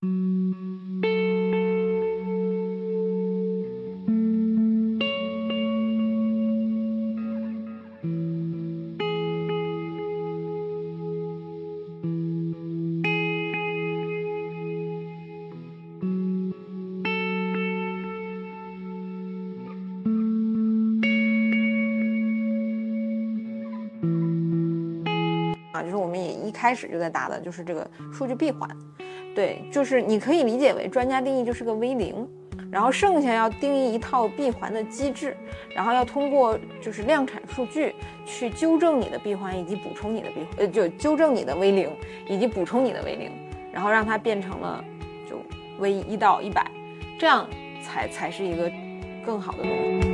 啊，就是我们也一开始就在打的就是这个数据闭环，对，就是你可以理解为专家定义就是个 V 零，然后剩下要定义一套闭环的机制，然后要通过就是量产数据去纠正你的闭环以及补充你的闭环，呃，就纠正你的 V 零以及补充你的 V 零，然后让它变成了就 V 一到一百，这样才才是一个更好的东西。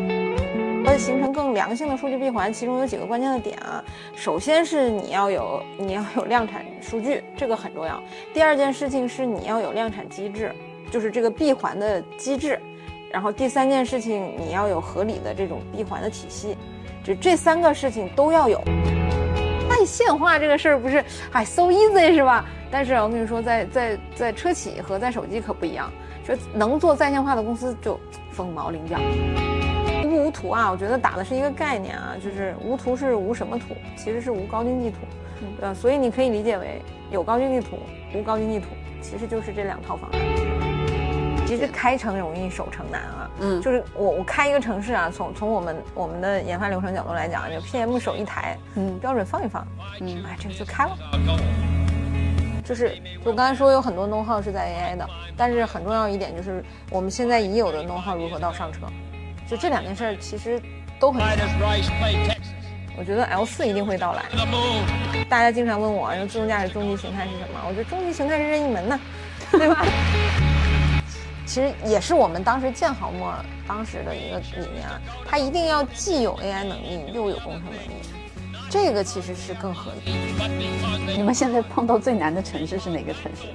要形成更良性的数据闭环，其中有几个关键的点啊。首先是你要有你要有量产数据，这个很重要。第二件事情是你要有量产机制，就是这个闭环的机制。然后第三件事情你要有合理的这种闭环的体系，就这三个事情都要有。在线化这个事儿不是哎 so easy 是吧？但是我跟你说，在在在车企和在手机可不一样，说能做在线化的公司就凤毛麟角。无不无图啊，我觉得打的是一个概念啊，就是无图是无什么图，其实是无高精地图，对吧？所以你可以理解为有高精地图，无高精地图，其实就是这两套方案。其实开城容易，守城难啊。嗯，就是我我开一个城市啊，从从我们我们的研发流程角度来讲，就 PM 手一台，嗯，标准放一放，嗯，哎，这个就开了。就是我刚才说有很多 know how 是在 AI 的，但是很重要一点就是我们现在已有的 know how 如何到上车。就这两件事儿其实都很。我觉得 L 四一定会到来。大家经常问我，说自动驾驶终极形态是什么？我觉得终极形态是任意门呢，对吧？其实也是我们当时建好墨当时的一个理念啊，它一定要既有 AI 能力又有工程能力，这个其实是更合理。你们现在碰到最难的城市是哪个城市？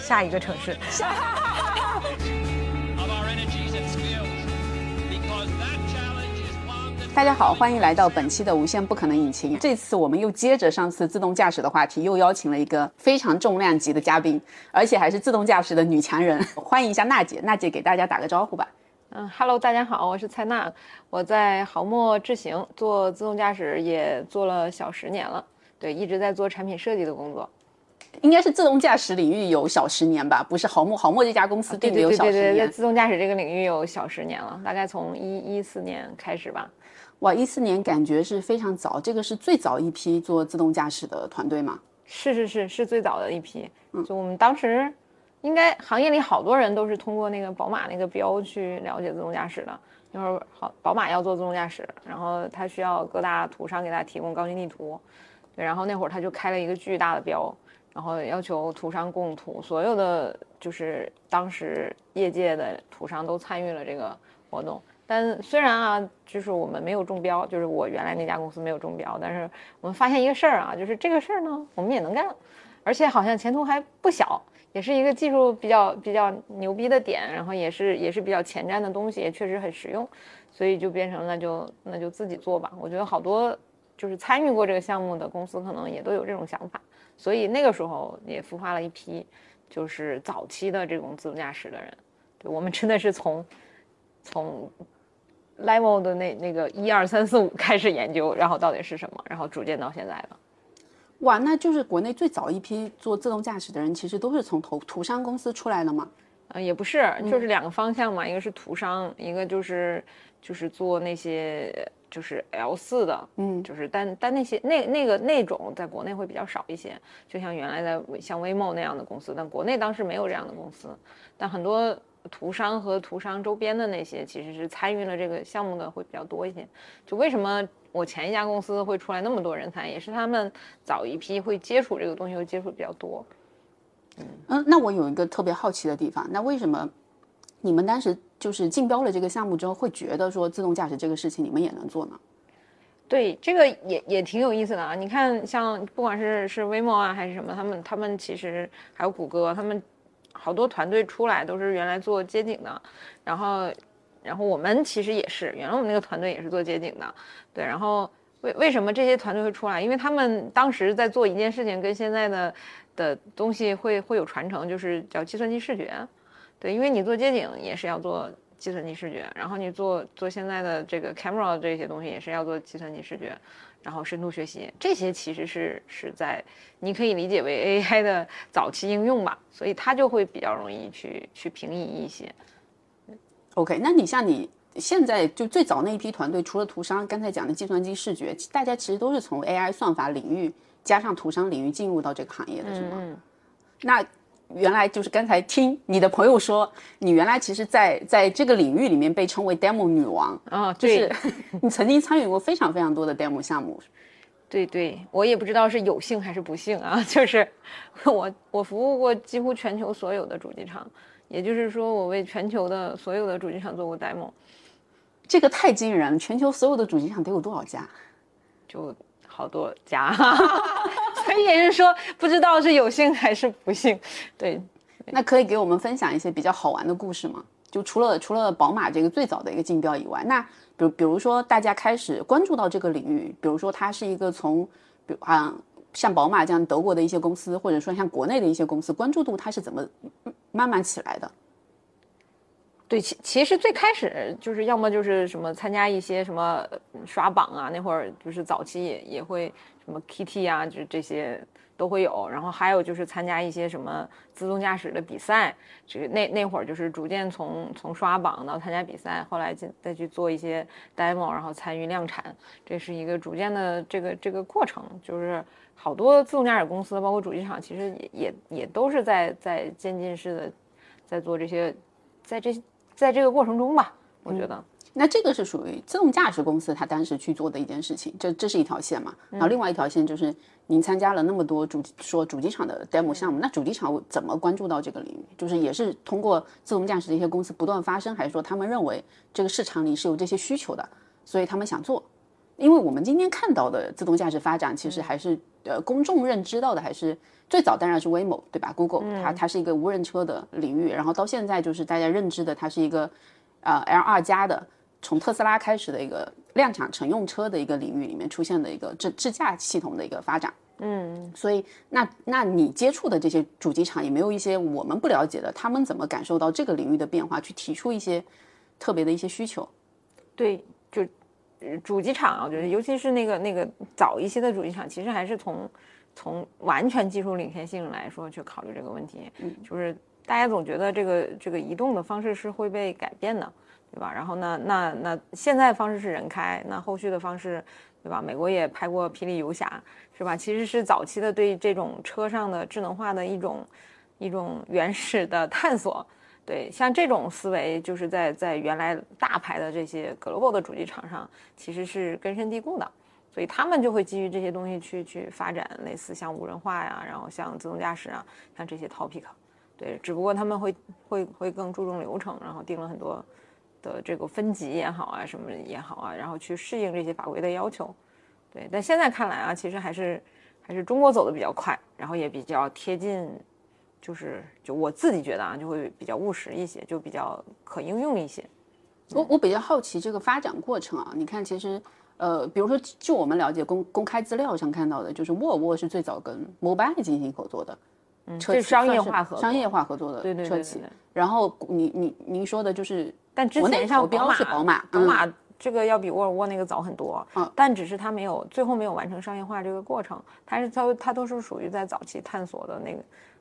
下一个城市。大家好，欢迎来到本期的无限不可能引擎。这次我们又接着上次自动驾驶的话题，又邀请了一个非常重量级的嘉宾，而且还是自动驾驶的女强人。欢迎一下娜姐，娜姐给大家打个招呼吧。嗯，Hello，大家好，我是蔡娜，我在豪墨智行做自动驾驶也做了小十年了，对，一直在做产品设计的工作。应该是自动驾驶领域有小十年吧，不是豪墨，豪墨这家公司对对有小十年。在自动驾驶这个领域有小十年了，大概从一一四年开始吧。哇，一四年感觉是非常早，这个是最早一批做自动驾驶的团队吗？是是是是最早的一批。嗯，就我们当时，应该行业里好多人都是通过那个宝马那个标去了解自动驾驶的。那会儿好，宝马要做自动驾驶，然后它需要各大图商给他提供高清地图，对，然后那会儿他就开了一个巨大的标，然后要求图商供图，所有的就是当时业界的图商都参与了这个活动。但虽然啊，就是我们没有中标，就是我原来那家公司没有中标，但是我们发现一个事儿啊，就是这个事儿呢，我们也能干，而且好像前途还不小，也是一个技术比较比较牛逼的点，然后也是也是比较前瞻的东西，也确实很实用，所以就变成了就那就自己做吧。我觉得好多就是参与过这个项目的公司，可能也都有这种想法，所以那个时候也孵化了一批就是早期的这种自动驾驶的人，对我们真的是从从。Level 的那那个一二三四五开始研究，然后到底是什么，然后逐渐到现在的。哇，那就是国内最早一批做自动驾驶的人，其实都是从图图商公司出来的吗？呃，也不是，就是两个方向嘛，一个是图商，一个就是就是做那些就是 L 四的，嗯，就是但但那些那那个那种在国内会比较少一些，就像原来的像 Waymo 那样的公司，但国内当时没有这样的公司，但很多。图商和图商周边的那些，其实是参与了这个项目的会比较多一些。就为什么我前一家公司会出来那么多人才，也是他们早一批会接触这个东西，会接触比较多。嗯嗯，那我有一个特别好奇的地方，那为什么你们当时就是竞标了这个项目之后，会觉得说自动驾驶这个事情你们也能做呢？对，这个也也挺有意思的啊。你看，像不管是是 Waymo 啊，还是什么，他们他们其实还有谷歌，他们。好多团队出来都是原来做街景的，然后，然后我们其实也是，原来我们那个团队也是做街景的，对，然后为为什么这些团队会出来？因为他们当时在做一件事情，跟现在的的东西会会有传承，就是叫计算机视觉。对，因为你做街景也是要做计算机视觉，然后你做做现在的这个 camera 这些东西也是要做计算机视觉，然后深度学习这些其实是是在你可以理解为 AI 的早期应用吧，所以它就会比较容易去去平移一些。OK，那你像你现在就最早那一批团队，除了图商刚才讲的计算机视觉，大家其实都是从 AI 算法领域加上图商领域进入到这个行业的，是吗？嗯，那原来就是刚才听你的朋友说，你原来其实在在这个领域里面被称为 demo 女王，哦，就是 你曾经参与过非常非常多的 demo 项目。对对，我也不知道是有幸还是不幸啊，就是我我服务过几乎全球所有的主机厂，也就是说我为全球的所有的主机厂做过 demo，这个太惊人了！全球所有的主机厂得有多少家？就好多家，也是说不知道是有幸还是不幸。对，那可以给我们分享一些比较好玩的故事吗？就除了除了宝马这个最早的一个竞标以外，那比如比如说大家开始关注到这个领域，比如说它是一个从，比如啊像宝马这样德国的一些公司，或者说像国内的一些公司，关注度它是怎么慢慢起来的？对，其其实最开始就是要么就是什么参加一些什么刷榜啊，那会儿就是早期也也会什么 KT 啊，就是这些都会有。然后还有就是参加一些什么自动驾驶的比赛，这个那那会儿就是逐渐从从刷榜到参加比赛，后来再再去做一些 demo，然后参与量产，这是一个逐渐的这个这个过程。就是好多自动驾驶公司，包括主机厂，其实也也也都是在在渐进式的在做这些，在这。在这个过程中吧，我觉得，那这个是属于自动驾驶公司他当时去做的一件事情，这这是一条线嘛。然后另外一条线就是您参加了那么多主说主机厂的 demo 项目，那主机厂怎么关注到这个领域？就是也是通过自动驾驶的一些公司不断发声，还是说他们认为这个市场里是有这些需求的，所以他们想做？因为我们今天看到的自动驾驶发展，其实还是呃公众认知到的还是最早当然是 Waymo 对吧？Google 它它是一个无人车的领域，然后到现在就是大家认知的它是一个呃 L 二加的，从特斯拉开始的一个量产乘用车的一个领域里面出现的一个智智驾系统的一个发展。嗯，所以那那你接触的这些主机厂，有没有一些我们不了解的，他们怎么感受到这个领域的变化，去提出一些特别的一些需求？对，就主机厂啊，我觉得尤其是那个那个早一些的主机厂，其实还是从从完全技术领先性来说去考虑这个问题。嗯，就是大家总觉得这个这个移动的方式是会被改变的，对吧？然后呢，那那现在方式是人开，那后续的方式，对吧？美国也拍过《霹雳游侠》，是吧？其实是早期的对这种车上的智能化的一种一种原始的探索。对，像这种思维，就是在在原来大牌的这些 global 的主机厂上，其实是根深蒂固的，所以他们就会基于这些东西去去发展类似像无人化呀，然后像自动驾驶啊，像这些 topic。对，只不过他们会会会更注重流程，然后定了很多的这个分级也好啊，什么也好啊，然后去适应这些法规的要求。对，但现在看来啊，其实还是还是中国走的比较快，然后也比较贴近。就是，就我自己觉得啊，就会比较务实一些，就比较可应用一些。我我比较好奇这个发展过程啊，你看，其实呃，比如说就我们了解公公开资料上看到的，就是沃尔沃是最早跟 Mobile 进行合作的，嗯，这是商业化合，商业化合作的对对车企对对对。然后你你您说的就是，但之前像投标是宝马宝嗯。马这个要比沃尔沃那个早很多，嗯。但只是它没有最后没有完成商业化这个过程，它是它它都是属于在早期探索的那个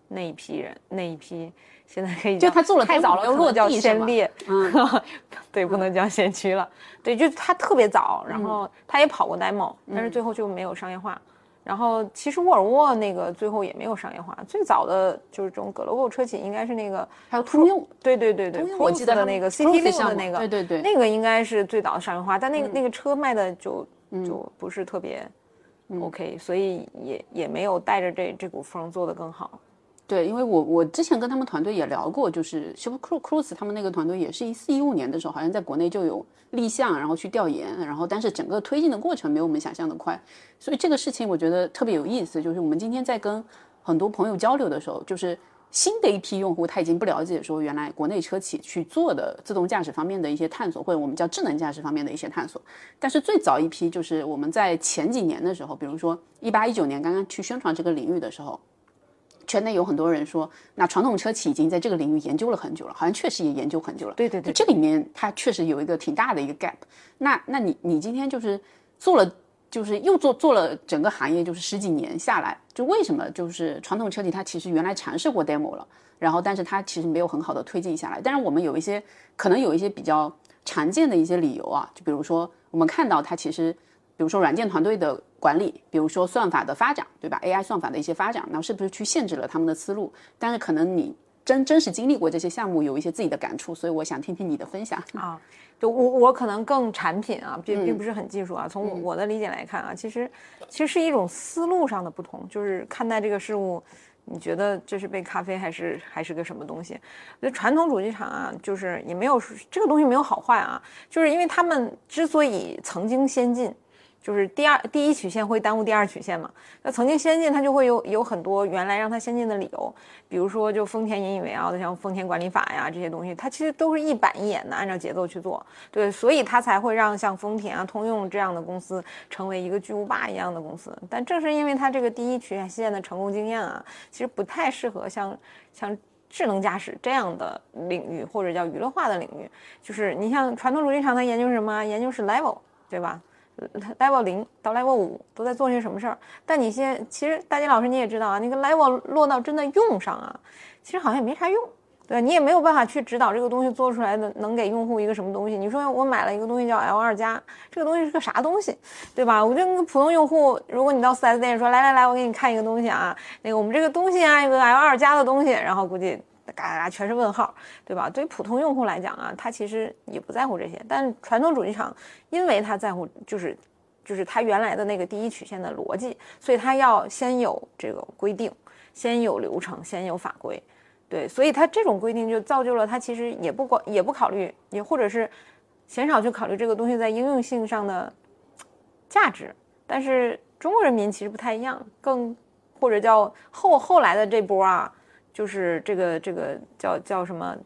那一批人那一批，现在可以叫就他做了太早了，落可能叫地先烈，嗯，对，不能叫先驱了，对，就是它特别早，然嗯。后他也跑过 demo，但是最后就没有商业化。然后其实沃尔沃那个最后也没有商业化，最早的就是这种 global 车企应该是那个还有通用，对对对对我记得的那个 CT 六的那个，对对对那个应该是最早的商业化，但那个、嗯那个车卖的就就不是特别嗯 OK，、所以也也没有带着这这股风做得更好。对，因为我我之前跟他们团队也聊过，就是 Super Cru- Cruise 他们那个团队也是一四一五年的时候，好像在国内就有立项，然后去调研，然后但是整个推进的过程没有我们想象的快，所以这个事情我觉得特别有意思。就是我们今天在跟很多朋友交流的时候，就是新的一批用户他已经不了解说原来国内车企去做的自动驾驶方面的一些探索，或者我们叫智能驾驶方面的一些探索。但是最早一批就是我们在前几年的时候，比如说一八一九年刚刚去宣传这个领域的时候，圈内有很多人说，那传统车企已经在这个领域研究了很久了，好像确实也研究很久了。对对对，这里面它确实有一个挺大的一个 gap。那那你你今天就是做了。就是又做做了整个行业，就是十几年下来，就为什么就是传统车企它其实原来尝试过 demo 了，然后但是它其实没有很好的推进下来。但是我们有一些可能有一些比较常见的一些理由啊，就比如说我们看到它其实，比如说软件团队的管理，比如说算法的发展，对吧？AI 算法的一些发展，那是不是去限制了他们的思路？但是可能你真真实经历过这些项目，有一些自己的感触，所以我想听听你的分享 啊。就我我可能更产品啊，并并不是很技术啊。从我我的理解来看啊，其实其实是一种思路上的不同，就是看待这个事物，你觉得这是杯咖啡还是还是个什么东西？那传统主机厂啊，就是也没有这个东西没有好坏啊，就是因为他们之所以曾经先进。就是第二第一曲线会耽误第二曲线嘛？那曾经先进，它就会有有很多原来让它先进的理由，比如说就丰田引以为傲的像丰田管理法呀这些东西，它其实都是一板一眼的按照节奏去做，对，所以它才会让像丰田啊、通用这样的公司成为一个巨无霸一样的公司。但正是因为它这个第一曲线的成功经验啊，其实不太适合像像智能驾驶这样的领域或者叫娱乐化的领域。就是你像传统主机厂，它研究什么？研究是 level，对吧？level 零到 level 五都在做些什么事儿？但你现其实大金老师你也知道啊，那个 level 落到真的用上啊，其实好像也没啥用，对你也没有办法去指导这个东西做出来的能给用户一个什么东西。你说我买了一个东西叫 L 二加，这个东西是个啥东西，对吧？我觉得普通用户，如果你到 4S 店说来来来，我给你看一个东西啊，那个我们这个东西啊，一个 L 二加的东西，然后估计。嘎嘎嘎，全是问号，对吧？对于普通用户来讲啊，他其实也不在乎这些。但传统主机厂，因为他在乎，就是就是他原来的那个第一曲线的逻辑，所以他要先有这个规定，先有流程，先有法规，对，所以他这种规定就造就了他其实也不管也不考虑，也或者是鲜少去考虑这个东西在应用性上的价值。但是中国人民其实不太一样，更或者叫后后来的这波啊。就是这个这个叫叫什么，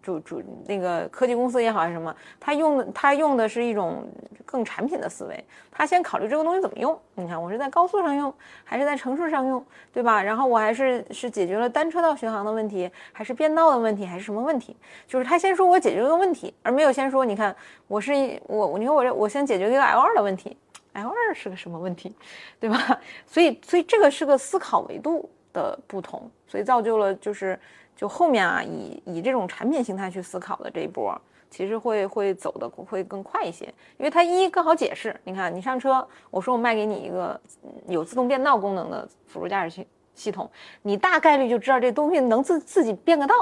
主主那个科技公司也好还是什么，他用的他用的是一种更产品的思维，他先考虑这个东西怎么用。你看我是在高速上用，还是在城市上用，对吧？然后我还是是解决了单车道巡航的问题，还是变道的问题，还是什么问题？就是他先说我解决了个问题，而没有先说你看我是我你看我这我先解决一个 L 二的问题，L 二是个什么问题，对吧？所以所以这个是个思考维度。的不同，所以造就了就是就后面啊，以以这种产品形态去思考的这一波，其实会会走的会更快一些，因为它一更好解释。你看，你上车，我说我卖给你一个有自动变道功能的辅助驾驶系系统，你大概率就知道这东西能自自己变个道，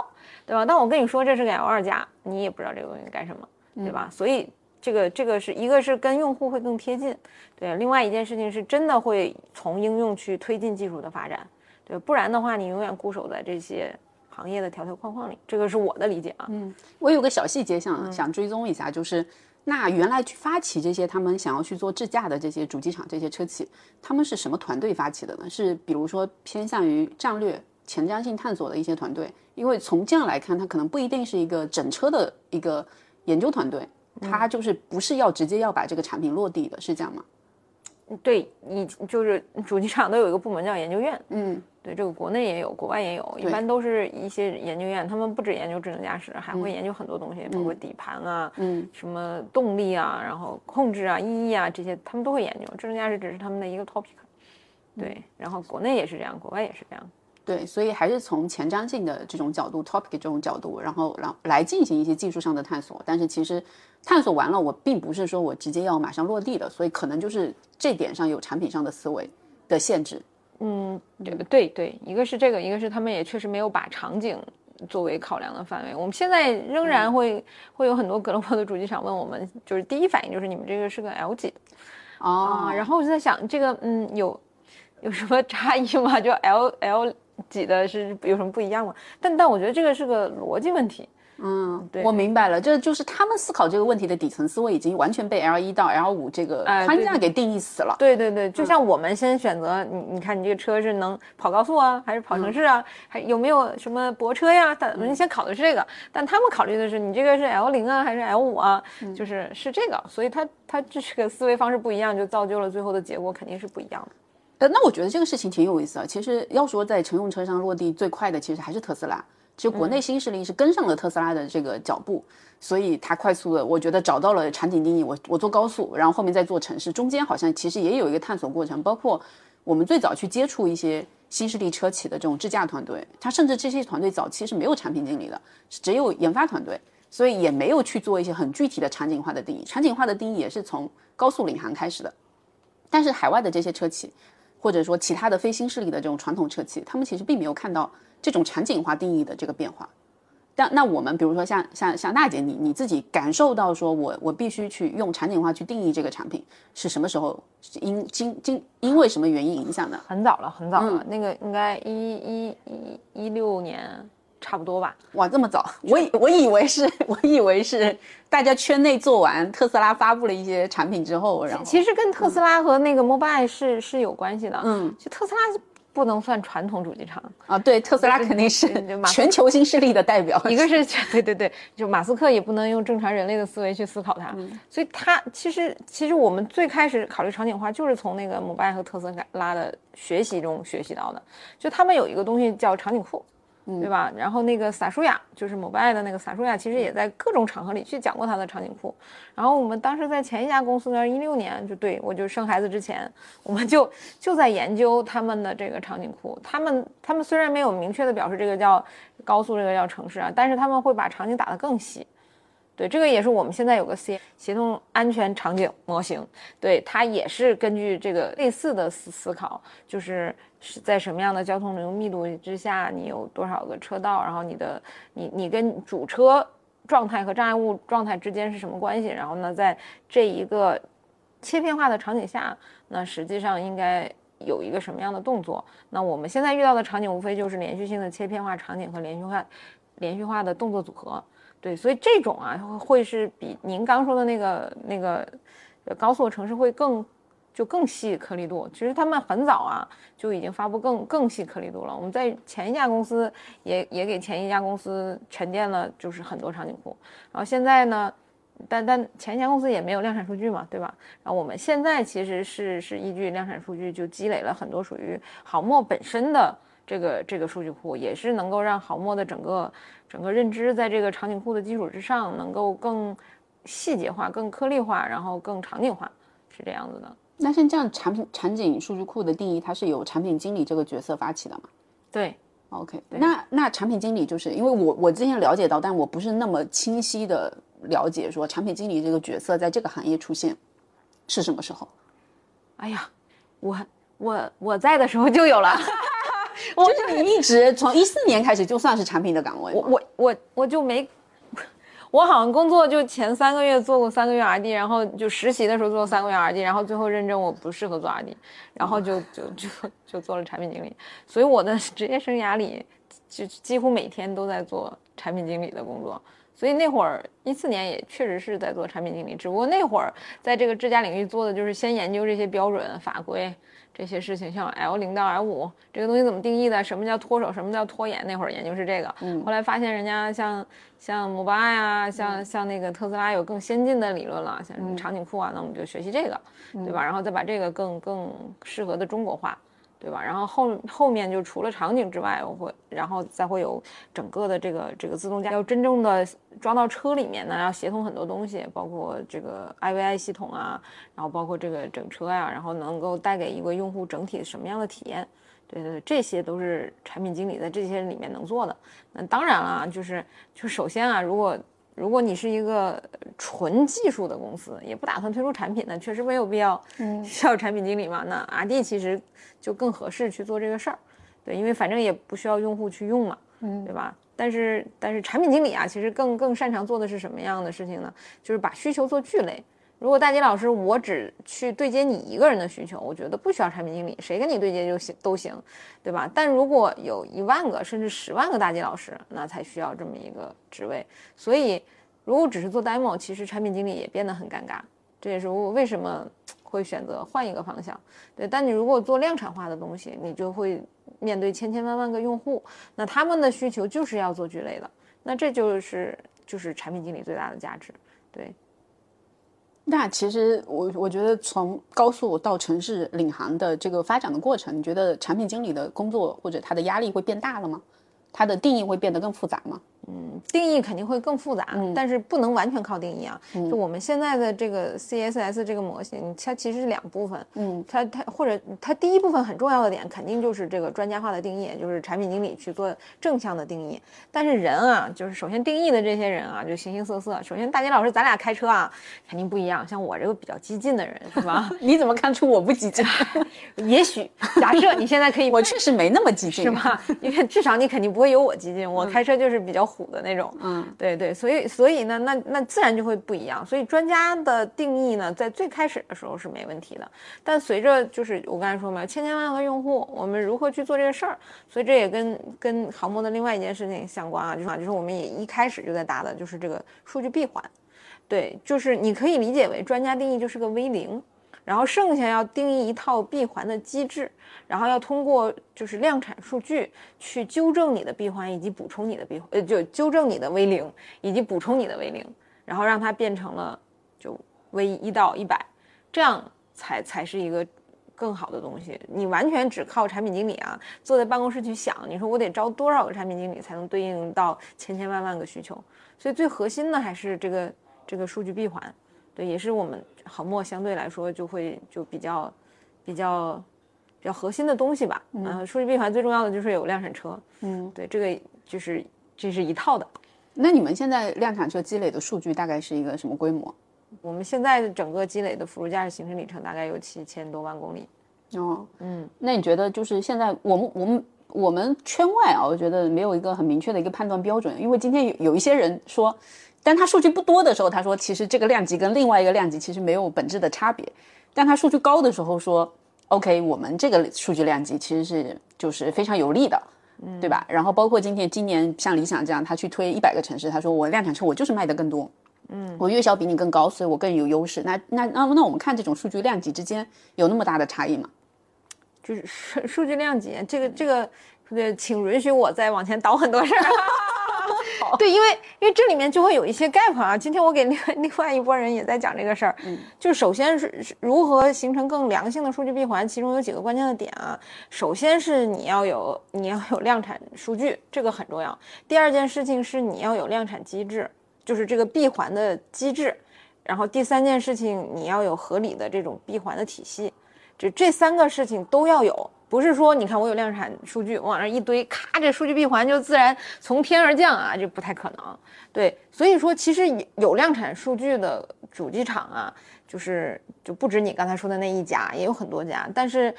对吧？但我跟你说这是个 L 二加，你也不知道这个东西干什么，对吧？所以这个这个是一个是跟用户会更贴近，对，另外一件事情是真的会从应用去推进技术的发展。对，不然的话，你永远固守在这些行业的条条框框里。这个是我的理解啊。嗯，我有个小细节想想追踪一下，就是那原来去发起这些他们想要去做智驾的这些主机厂、这些车企，他们是什么团队发起的呢？是比如说偏向于战略、前瞻性探索的一些团队？因为从这样来看，它可能不一定是一个整车的一个研究团队，它就是不是要直接要把这个产品落地的，是这样吗？对你就是主机厂都有一个部门叫研究院，嗯。对这个国内也有，国外也有，一般都是一些研究院，他们不止研究智能驾驶，还会研究很多东西，包括底盘啊，嗯，什么动力啊，然后控制啊、意义啊这些，他们都会研究。智能驾驶只是他们的一个 topic。对，然后国内也是这样，国外也是这样。对，所以还是从前瞻性的这种角度，topic 这种角度，然后让来进行一些技术上的探索。但是其实探索完了，我并不是说我直接要马上落地的，所以可能就是这点上有产品上的思维的限制。嗯，对对对，一个是这个，一个是他们也确实没有把场景作为考量的范围。我们现在仍然会会有很多格罗波的主机厂问我们，就是第一反应就是你们这个是个 L 级的啊，然后我就在想，这个嗯有有什么差异吗？就 L L 级的是有什么不一样吗？但但我觉得这个是个逻辑问题，嗯，对我明白了，这就是他们思考这个问题的底层思维已经完全被 L 一到 L 五这个框架给定义死了。对对对，就像我们先选择你，你看你这个车是能跑高速啊，还是跑城市啊，还有没有什么泊车呀？但我们先考的是这个，但他们考虑的是你这个是 L 零啊，还是 L 五啊？就是是这个，所以他他这是个思维方式不一样，就造就了最后的结果肯定是不一样的。呃，那我觉得这个事情挺有意思啊。其实要说在乘用车上落地最快的，其实还是特斯拉。其实国内新势力是跟上了特斯拉的这个脚步，所以它快速的，我觉得找到了场景定义。我我做高速，然后后面再做城市，中间好像其实也有一个探索过程。包括我们最早去接触一些新势力车企的这种智驾团队，它甚至这些团队早期是没有产品经理的，是只有研发团队，所以也没有去做一些很具体的场景化的定义。场景化的定义也是从高速领航开始的。但是海外的这些车企，或者说其他的非新势力的这种传统车企，他们其实并没有看到这种场景化定义的这个变化。但那我们比如说像像像娜姐你你自己感受到说我我必须去用场景化去定义这个产品，是什么时候？是因经经因为什么原因影响的？很早了，很早了，那个应该一一一一六年差不多吧。哇，这么早？我以我以为是 我以为是大家圈内做完特斯拉发布了一些产品之后，然后其实跟特斯拉和那个 Mobile 是是有关系的。嗯，就特斯拉不能算传统主机厂，啊，对，特斯拉肯定是全球新势力的代表。一个是 对对对，就马斯克也不能用正常人类的思维去思考它，所以他其实其实我们最开始考虑场景化，就是从那个摩拜和特斯拉的学习中学习到的，就他们有一个东西叫场景库。对吧？然后那个萨舒雅就是某拜的那个萨舒雅，其实也在各种场合里去讲过他的场景库。然后我们当时在前一家公司呢，一六年就对我就生孩子之前，我们就就在研究他们的这个场景库。他们他们虽然没有明确的表示这个叫高速，这个叫城市啊，但是他们会把场景打得更细。对，这个也是我们现在有个 C 协同安全场景模型，对它也是根据这个类似的思思考，就是是在什么样的交通流密度之下，你有多少个车道，然后你的你你跟主车状态和障碍物状态之间是什么关系，然后呢，在这一个切片化的场景下，那实际上应该有一个什么样的动作？那我们现在遇到的场景无非就是连续性的切片化场景和连续化连续化的动作组合。对，所以这种啊会是比您刚说的那个那个高速城市会更就更细颗粒度。其实他们很早啊就已经发布更更细颗粒度了。我们在前一家公司也也给前一家公司沉淀了就是很多场景库，然后现在呢，但但前一家公司也没有量产数据嘛，对吧？然后我们现在其实是是依据量产数据就积累了很多属于好墨本身的这个这个数据库，也是能够让好墨的整个。整个认知在这个场景库的基础之上，能够更细节化、更颗粒化，然后更场景化，是这样子的。那像这样产品场景数据库的定义，它是由产品经理这个角色发起的吗对，？OK，那那产品经理就是因为我我之前了解到，但我不是那么清晰的了解说产品经理这个角色在这个行业出现是什么时候？哎呀，我我我在的时候就有了。就是你一直从一四年开始就算是产品的岗位吗，我我我我就没，我好像工作就前三个月做过三个月 RD，然后就实习的时候做三个月 RD，然后最后认证我不适合做 RD，然后就就就就做了产品经理，所以我的职业生涯里就几乎每天都在做产品经理的工作。所以那会儿一四年也确实是在做产品经理，只不过那会儿在这个智驾领域做的就是先研究这些标准法规。这些事情，像 L 零到 L 五这个东西怎么定义的？什么叫脱手？什么叫拖延？那会儿研究是这个。嗯，后来发现人家像像 Mobile 啊，像像那个特斯拉有更先进的理论了，像什么场景库啊，那我们就学习这个，对吧？然后再把这个更更适合的中国化。对吧？然后后后面就除了场景之外，我会，然后再会有整个的这个这个自动驾要真正的装到车里面呢，要协同很多东西，包括这个 IVI 系统啊，然后包括这个整车呀、然后能够带给一个用户整体什么样的体验？对对对，这些都是产品经理在这些里面能做的。那当然了，就是就首先啊，如果如果你是一个纯技术的公司，也不打算推出产品呢，确实没有必要需要产品经理嘛。那 R&D 其实就更合适去做这个事儿，对，因为反正也不需要用户去用嘛，嗯，对吧？但是但是产品经理啊，其实更更擅长做的是什么样的事情呢？就是把需求做聚类，如果大吉老师我只去对接你一个人的需求，我觉得不需要产品经理，谁跟你对接就行都行，对吧？但如果有一万个甚至十万个大吉老师，那才需要这么一个职位。所以，如果只是做 demo，其实产品经理也变得很尴尬。这也是我为什么会选择换一个方向。对，但你如果做量产化的东西，你就会面对千千万万个用户，那他们的需求就是要做聚类的，那这就是就是产品经理最大的价值。对。那其实我我觉得从高速到城市领航的这个发展的过程，你觉得产品经理的工作或者他的压力会变大了吗？他的定义会变得更复杂吗？嗯，定义肯定会更复杂，但是不能完全靠定义啊。就我们现在的这个 CSS 这个模型，它其实是两部分。嗯，它它或者它第一部分很重要的点，肯定就是这个专家化的定义，就是产品经理去做正向的定义。但是人啊，就是首先定义的这些人啊，就形形色色。首先，大金老师，咱俩开车啊，肯定不一样。像我这个比较激进的人，是吧？你怎么看出我不激进？也许假设你现在可以，我确实没那么激进，是吧？因为至少你肯定不会有我激进。我开车就是比较虎的那种。嗯，对对，所以所以呢，那那自然就会不一样。所以专家的定义呢，在最开始的时候是没问题的，但随着就是我刚才说嘛，千千万个用户，我们如何去做这个事儿？所以这也跟跟航模的另外一件事情相关啊，就是啊，就是我们也一开始就在打的就是这个数据闭环。对，就是你可以理解为专家定义就是个 V 零。然后剩下要定义一套闭环的机制，然后要通过就是量产数据去纠正你的闭环以及补充你的闭环，呃，就纠正你的 V 零以及补充你的 V 零，然后让它变成了就 V 一到一百，这样才才是一个更好的东西。你完全只靠产品经理啊，坐在办公室去想，你说我得招多少个产品经理才能对应到千千万万个需求？所以最核心的还是这个这个数据闭环。对，也是我们航墨相对来说就会就比较，比较，比较核心的东西吧。嗯，数据闭环最重要的就是有量产车。嗯，对，这个就是这是一套的。那你们现在量产车积累的数据大概是一个什么规模？我们现在整个积累的辅助驾驶行驶里程大概有七千多万公里。哦，嗯，那你觉得就是现在我们我们我们圈外啊，我觉得没有一个很明确的一个判断标准，因为今天有有一些人说。但它数据不多的时候，他说其实这个量级跟另外一个量级其实没有本质的差别。但它数据高的时候说，OK，我们这个数据量级其实是就是非常有利的，对吧？然后包括今天今年像理想这样，他去推一百个城市，他说我量产车我就是卖的更多，嗯，我月销比你更高，所以我更有优势。那那那那我们看这种数据量级之间有那么大的差异吗？就是数数据量级这个这个，对，请允许我再往前倒很多事儿。对，因为因为这里面就会有一些 gap 啊。今天我给另 另外一波人也在讲这个事儿，嗯，就首先是如何形成更良性的数据闭环，其中有几个关键的点啊。首先是你要有你要有量产数据，这个很重要。第二件事情是你要有量产机制，就是这个闭环的机制。然后第三件事情你要有合理的这种闭环的体系，这这三个事情都要有。不是说你看我有量产数据，我往那一堆，咔，这数据闭环就自然从天而降啊，这不太可能。对，所以说其实有量产数据的主机厂啊，就是就不止你刚才说的那一家，也有很多家，但是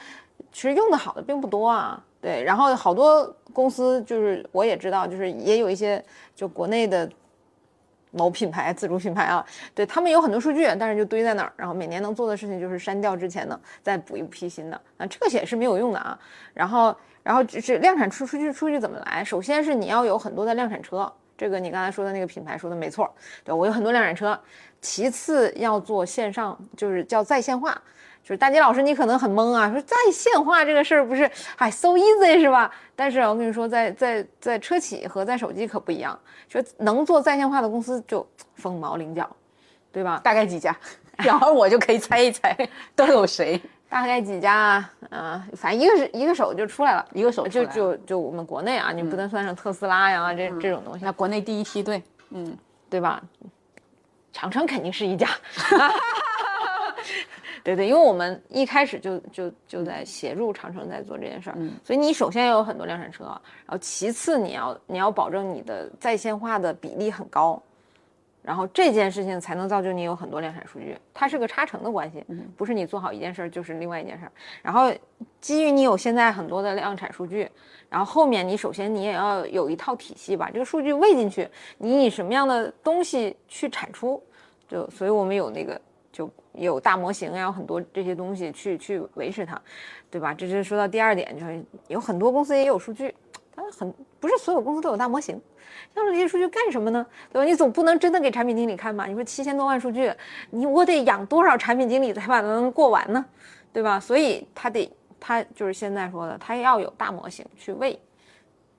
其实用的好的并不多啊。对，然后好多公司就是我也知道，就是也有一些就国内的。某品牌自主品牌啊，对他们有很多数据，但是就堆在那儿，然后每年能做的事情就是删掉之前的，再补一批新的，啊这个也是没有用的啊。然后，然后就是量产出数据，数据怎么来？首先是你要有很多的量产车，这个你刚才说的那个品牌说的没错，对我有很多量产车。其次要做线上，就是叫在线化。就是大吉老师，你可能很懵啊，说在线化这个事儿不是，哎，so easy 是吧？但是我跟你说，在在在车企和在手机可不一样，说能做在线化的公司就凤毛麟角，对吧？大概几家？然后我就可以猜一猜都有谁？大概几家啊？啊，反正一个是一个手就出来了，一个手就就就我们国内啊，你不能算上特斯拉呀这这种东西。那国内第一梯队，嗯，对吧？长城肯定是一家。对对，因为我们一开始就就就在协助长城在做这件事儿，所以你首先要有很多量产车，然后其次你要你要保证你的在线化的比例很高，然后这件事情才能造就你有很多量产数据，它是个差成的关系，不是你做好一件事儿就是另外一件事儿。然后基于你有现在很多的量产数据，然后后面你首先你也要有一套体系把这个数据喂进去，你以什么样的东西去产出，就所以我们有那个。就有大模型呀，有很多这些东西去去维持它，对吧？这是说到第二点，就是有很多公司也有数据，它很不是所有公司都有大模型，要这些数据干什么呢？对吧？你总不能真的给产品经理看吧？你说七千多万数据，你我得养多少产品经理才把它能过完呢？对吧？所以他得他就是现在说的，他要有大模型去喂，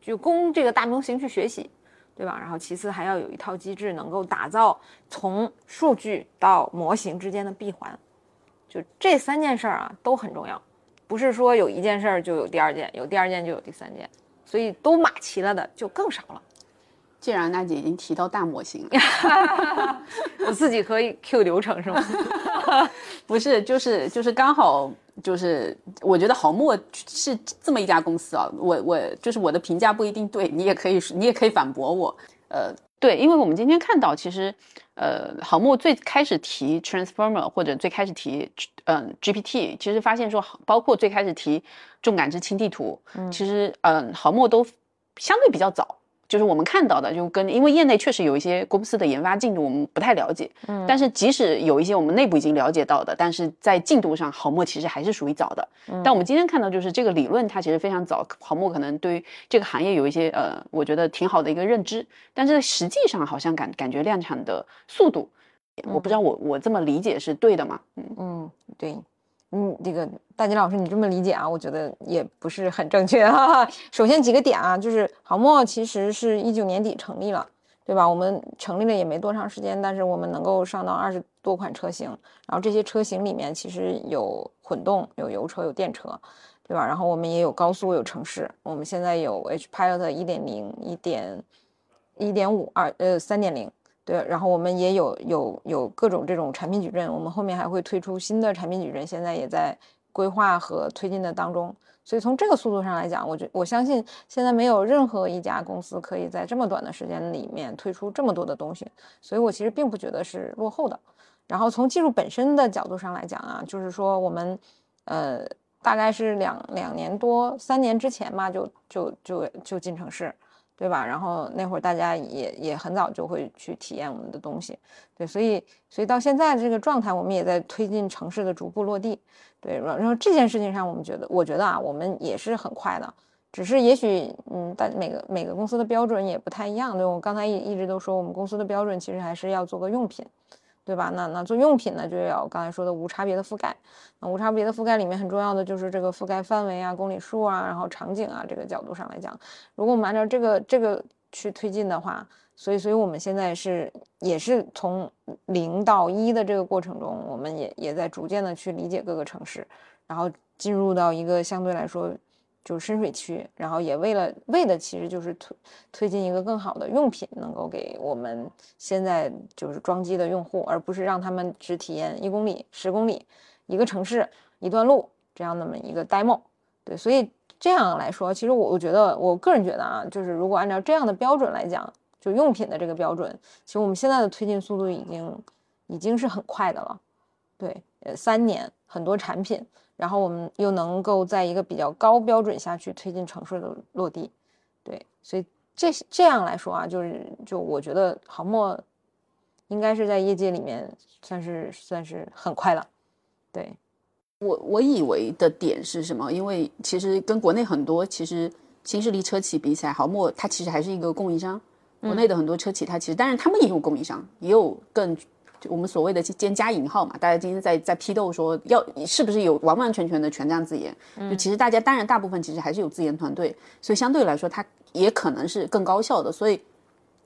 就供这个大模型去学习。对吧？然后其次还要有一套机制，能够打造从数据到模型之间的闭环，就这三件事儿啊都很重要，不是说有一件事儿就有第二件，有第二件就有第三件，所以都码齐了的就更少了。既然娜姐已经提到大模型，我自己可以 Q 流程是吗？不是，就是就是刚好就是我觉得好墨是这么一家公司啊，我我就是我的评价不一定对，你也可以你也可以反驳我，呃，对，因为我们今天看到其实呃好墨最开始提 transformer 或者最开始提嗯 GPT，其实发现说包括最开始提重感知轻地图，其实嗯好墨都相对比较早。就是我们看到的，就跟因为业内确实有一些公司的研发进度我们不太了解，嗯，但是即使有一些我们内部已经了解到的，但是在进度上，好墨其实还是属于早的。但我们今天看到就是这个理论它其实非常早，好墨可能对于这个行业有一些呃，我觉得挺好的一个认知，但是实际上好像感感觉量产的速度，我不知道我我这么理解是对的吗？嗯嗯，对。嗯，这个大吉老师，你这么理解啊？我觉得也不是很正确哈。首先几个点啊，就是好墨其实是一九年底成立了，对吧？我们成立了也没多长时间，但是我们能够上到二十多款车型，然后这些车型里面其实有混动、有油车、有电车，对吧？然后我们也有高速、有城市。我们现在有 H Pilot 一点零、一点一点五、二呃三点零。对，然后我们也有有有各种这种产品矩阵，我们后面还会推出新的产品矩阵，现在也在规划和推进的当中。所以从这个速度上来讲，我觉我相信现在没有任何一家公司可以在这么短的时间里面推出这么多的东西，所以我其实并不觉得是落后的。然后从技术本身的角度上来讲啊，就是说我们呃大概是两两年多三年之前吧，就就就就进城市。对吧？然后那会儿大家也也很早就会去体验我们的东西，对，所以所以到现在这个状态，我们也在推进城市的逐步落地，对，然后这件事情上，我们觉得，我觉得啊，我们也是很快的，只是也许，嗯，但每个每个公司的标准也不太一样，对，我刚才一一直都说，我们公司的标准其实还是要做个用品。对吧？那那做用品呢，就要刚才说的无差别的覆盖。那无差别的覆盖里面很重要的就是这个覆盖范围啊、公里数啊，然后场景啊这个角度上来讲，如果我们按照这个这个去推进的话，所以所以我们现在是也是从零到一的这个过程中，我们也也在逐渐的去理解各个城市，然后进入到一个相对来说。就是深水区，然后也为了为的其实就是推推进一个更好的用品，能够给我们现在就是装机的用户，而不是让他们只体验一公里、十公里、一个城市、一段路这样那么一个 demo。对，所以这样来说，其实我我觉得我个人觉得啊，就是如果按照这样的标准来讲，就用品的这个标准，其实我们现在的推进速度已经已经是很快的了。对，呃，三年很多产品。然后我们又能够在一个比较高标准下去推进城市的落地，对，所以这这样来说啊，就是就我觉得好墨应该是在业界里面算是算是很快了。对我我以为的点是什么？因为其实跟国内很多其实新势力车企比起来，豪墨它其实还是一个供应商。国内的很多车企它其实，当然他们也有供应商，也有更。就我们所谓的兼加引号嘛，大家今天在在批斗说要是不是有完完全全的全站自研？就其实大家当然大部分其实还是有自研团队，所以相对来说它也可能是更高效的。所以，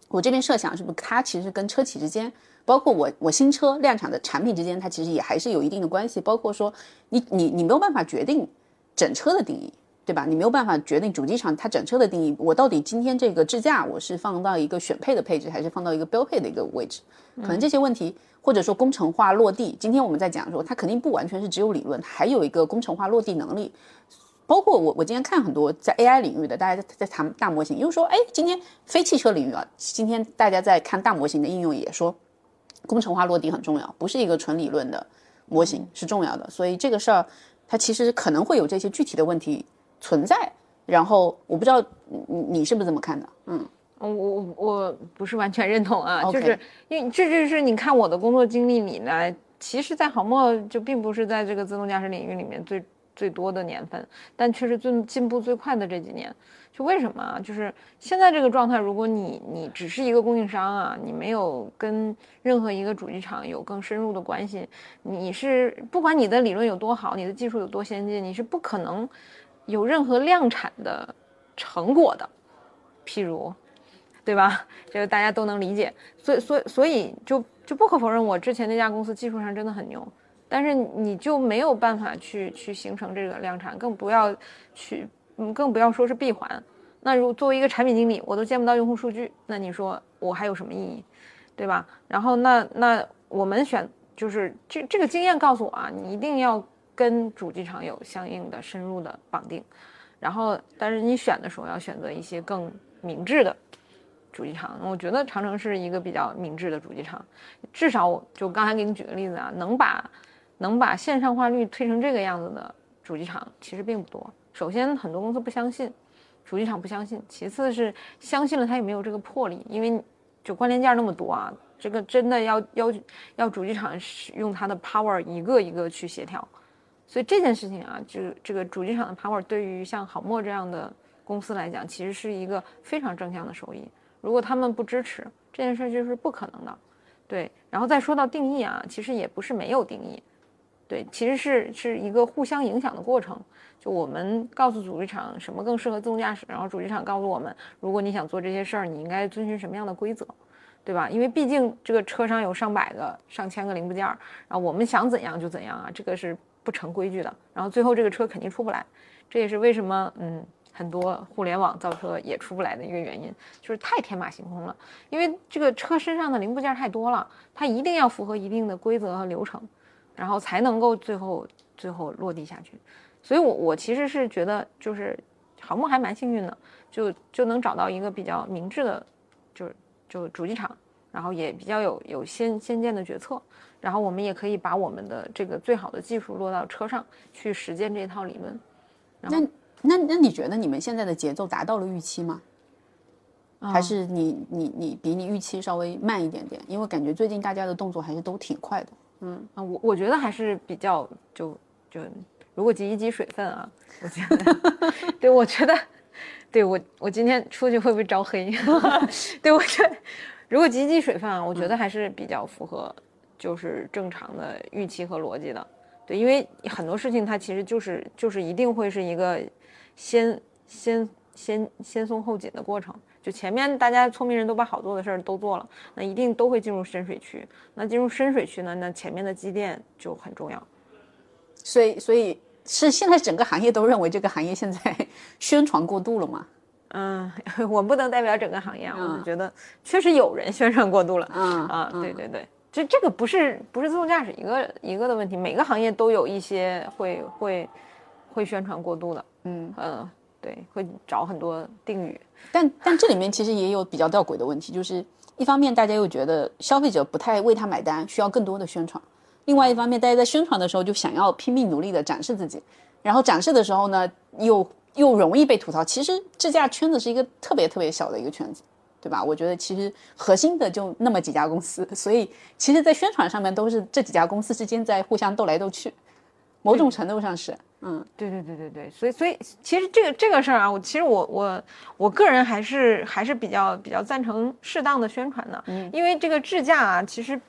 我这边设想是不是它其实跟车企之间，包括我我新车量产的产品之间，它其实也还是有一定的关系。包括说你你你没有办法决定整车的定义。对吧？你没有办法决定主机厂它整车的定义，我到底今天这个支架我是放到一个选配的配置，还是放到一个标配的一个位置？可能这些问题，或者说工程化落地，今天我们在讲说，它肯定不完全是只有理论，还有一个工程化落地能力。包括我我今天看很多在 AI 领域的，大家在谈大模型，又说，哎，今天非汽车领域啊，今天大家在看大模型的应用，也说工程化落地很重要，不是一个纯理论的模型是重要的。所以这个事儿，它其实可能会有这些具体的问题。存在，然后我不知道你你是不是这么看的？嗯，我我我不是完全认同啊，就是因为这就是你看我的工作经历里呢其实，在航墨就并不是在这个自动驾驶领域里面最最多的年份，但却是最进步最快的这几年。就为什么啊？就是现在这个状态，如果你你只是一个供应商啊，你没有跟任何一个主机厂有更深入的关系，你是不管你的理论有多好，你的技术有多先进，你是不可能有任何量产的成果的。譬如，对吧？这个大家都能理解。所以，所以，所以就就不可否认，我之前那家公司技术上真的很牛，但是你就没有办法去去形成这个量产，更不要去。嗯，更不要说是闭环。那如作为一个产品经理，我都见不到用户数据，那你说我还有什么意义，对吧？然后那那我们选就是这这个经验告诉我啊，你一定要跟主机厂有相应的深入的绑定。然后，但是你选的时候要选择一些更明智的主机厂。我觉得长城是一个比较明智的主机厂，至少我就刚才给你举个例子啊，能把能把线上化率推成这个样子的主机厂其实并不多。首先，很多公司不相信，主机厂不相信；其次是相信了，他也没有这个魄力，因为就关联件那么多啊，这个真的要要要主机厂使用它的 power 一个一个去协调，所以这件事情啊，就这个主机厂的 power 对于像好墨这样的公司来讲，其实是一个非常正向的收益。如果他们不支持这件事，就是不可能的。对，然后再说到定义啊，其实也不是没有定义，对，其实是是一个互相影响的过程。就我们告诉主机厂什么更适合自动驾驶，然后主机厂告诉我们，如果你想做这些事儿，你应该遵循什么样的规则，对吧？因为毕竟这个车上有上百个、上千个零部件儿，然后我们想怎样就怎样啊，这个是不成规矩的。然后最后这个车肯定出不来，这也是为什么嗯很多互联网造车也出不来的一个原因，就是太天马行空了。因为这个车身上的零部件太多了，它一定要符合一定的规则和流程，然后才能够最后最后落地下去。所以，我我其实是觉得，就是好梦还蛮幸运的，就就能找到一个比较明智的，就是就主机厂，然后也比较有有先先见的决策，然后我们也可以把我们的这个最好的技术落到车上去实践这套理论。那那那你觉得你们现在的节奏达到了预期吗？还是你你你比你预期稍微慢一点点？因为感觉最近大家的动作还是都挺快的。嗯啊，我我觉得还是比较就就。如果挤一挤水分啊，我觉得，对我觉得，对我我今天出去会不会招黑？对我觉得，如果挤一挤水分啊，我觉得还是比较符合就是正常的预期和逻辑的。对，因为很多事情它其实就是就是一定会是一个先先先先松后紧的过程。就前面大家聪明人都把好做的事儿都做了，那一定都会进入深水区。那进入深水区呢，那前面的积淀就很重要。所以，所以是现在整个行业都认为这个行业现在 宣传过度了吗？嗯，我不能代表整个行业，啊，我觉得确实有人宣传过度了。嗯啊，对对对，这这个不是不是自动驾驶一个一个的问题，每个行业都有一些会会会宣传过度的。嗯嗯，对，会找很多定语。但但这里面其实也有比较吊诡的问题，就是一方面大家又觉得消费者不太为他买单，需要更多的宣传。另外一方面，大家在宣传的时候就想要拼命努力的展示自己，然后展示的时候呢，又又容易被吐槽。其实这家圈子是一个特别特别小的一个圈子，对吧？我觉得其实核心的就那么几家公司，所以其实，在宣传上面都是这几家公司之间在互相斗来斗去，某种程度上是，嗯，对对对对对。所以所以其实这个这个事儿啊，我其实我我我个人还是还是比较比较赞成适当的宣传的，嗯，因为这个智驾啊，其实。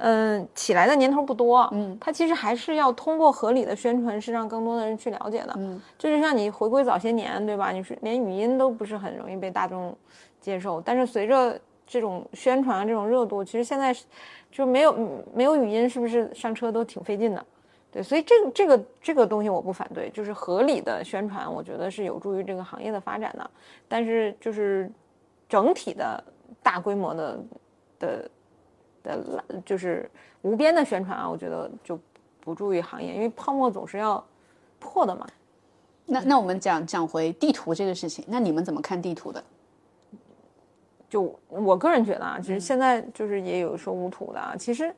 嗯，起来的年头不多，嗯，它其实还是要通过合理的宣传，是让更多的人去了解的，嗯，就是像你回归早些年，对吧？你是连语音都不是很容易被大众接受，但是随着这种宣传这种热度，其实现在就没有没有语音，是不是上车都挺费劲的？对，所以这个这个这个东西我不反对，就是合理的宣传，我觉得是有助于这个行业的发展的，但是就是整体的大规模的的。的就是无边的宣传啊，我觉得就不注意行业，因为泡沫总是要破的嘛。那那我们讲讲回地图这个事情，那你们怎么看地图的？就我个人觉得啊，其实现在就是也有说无图的啊，其实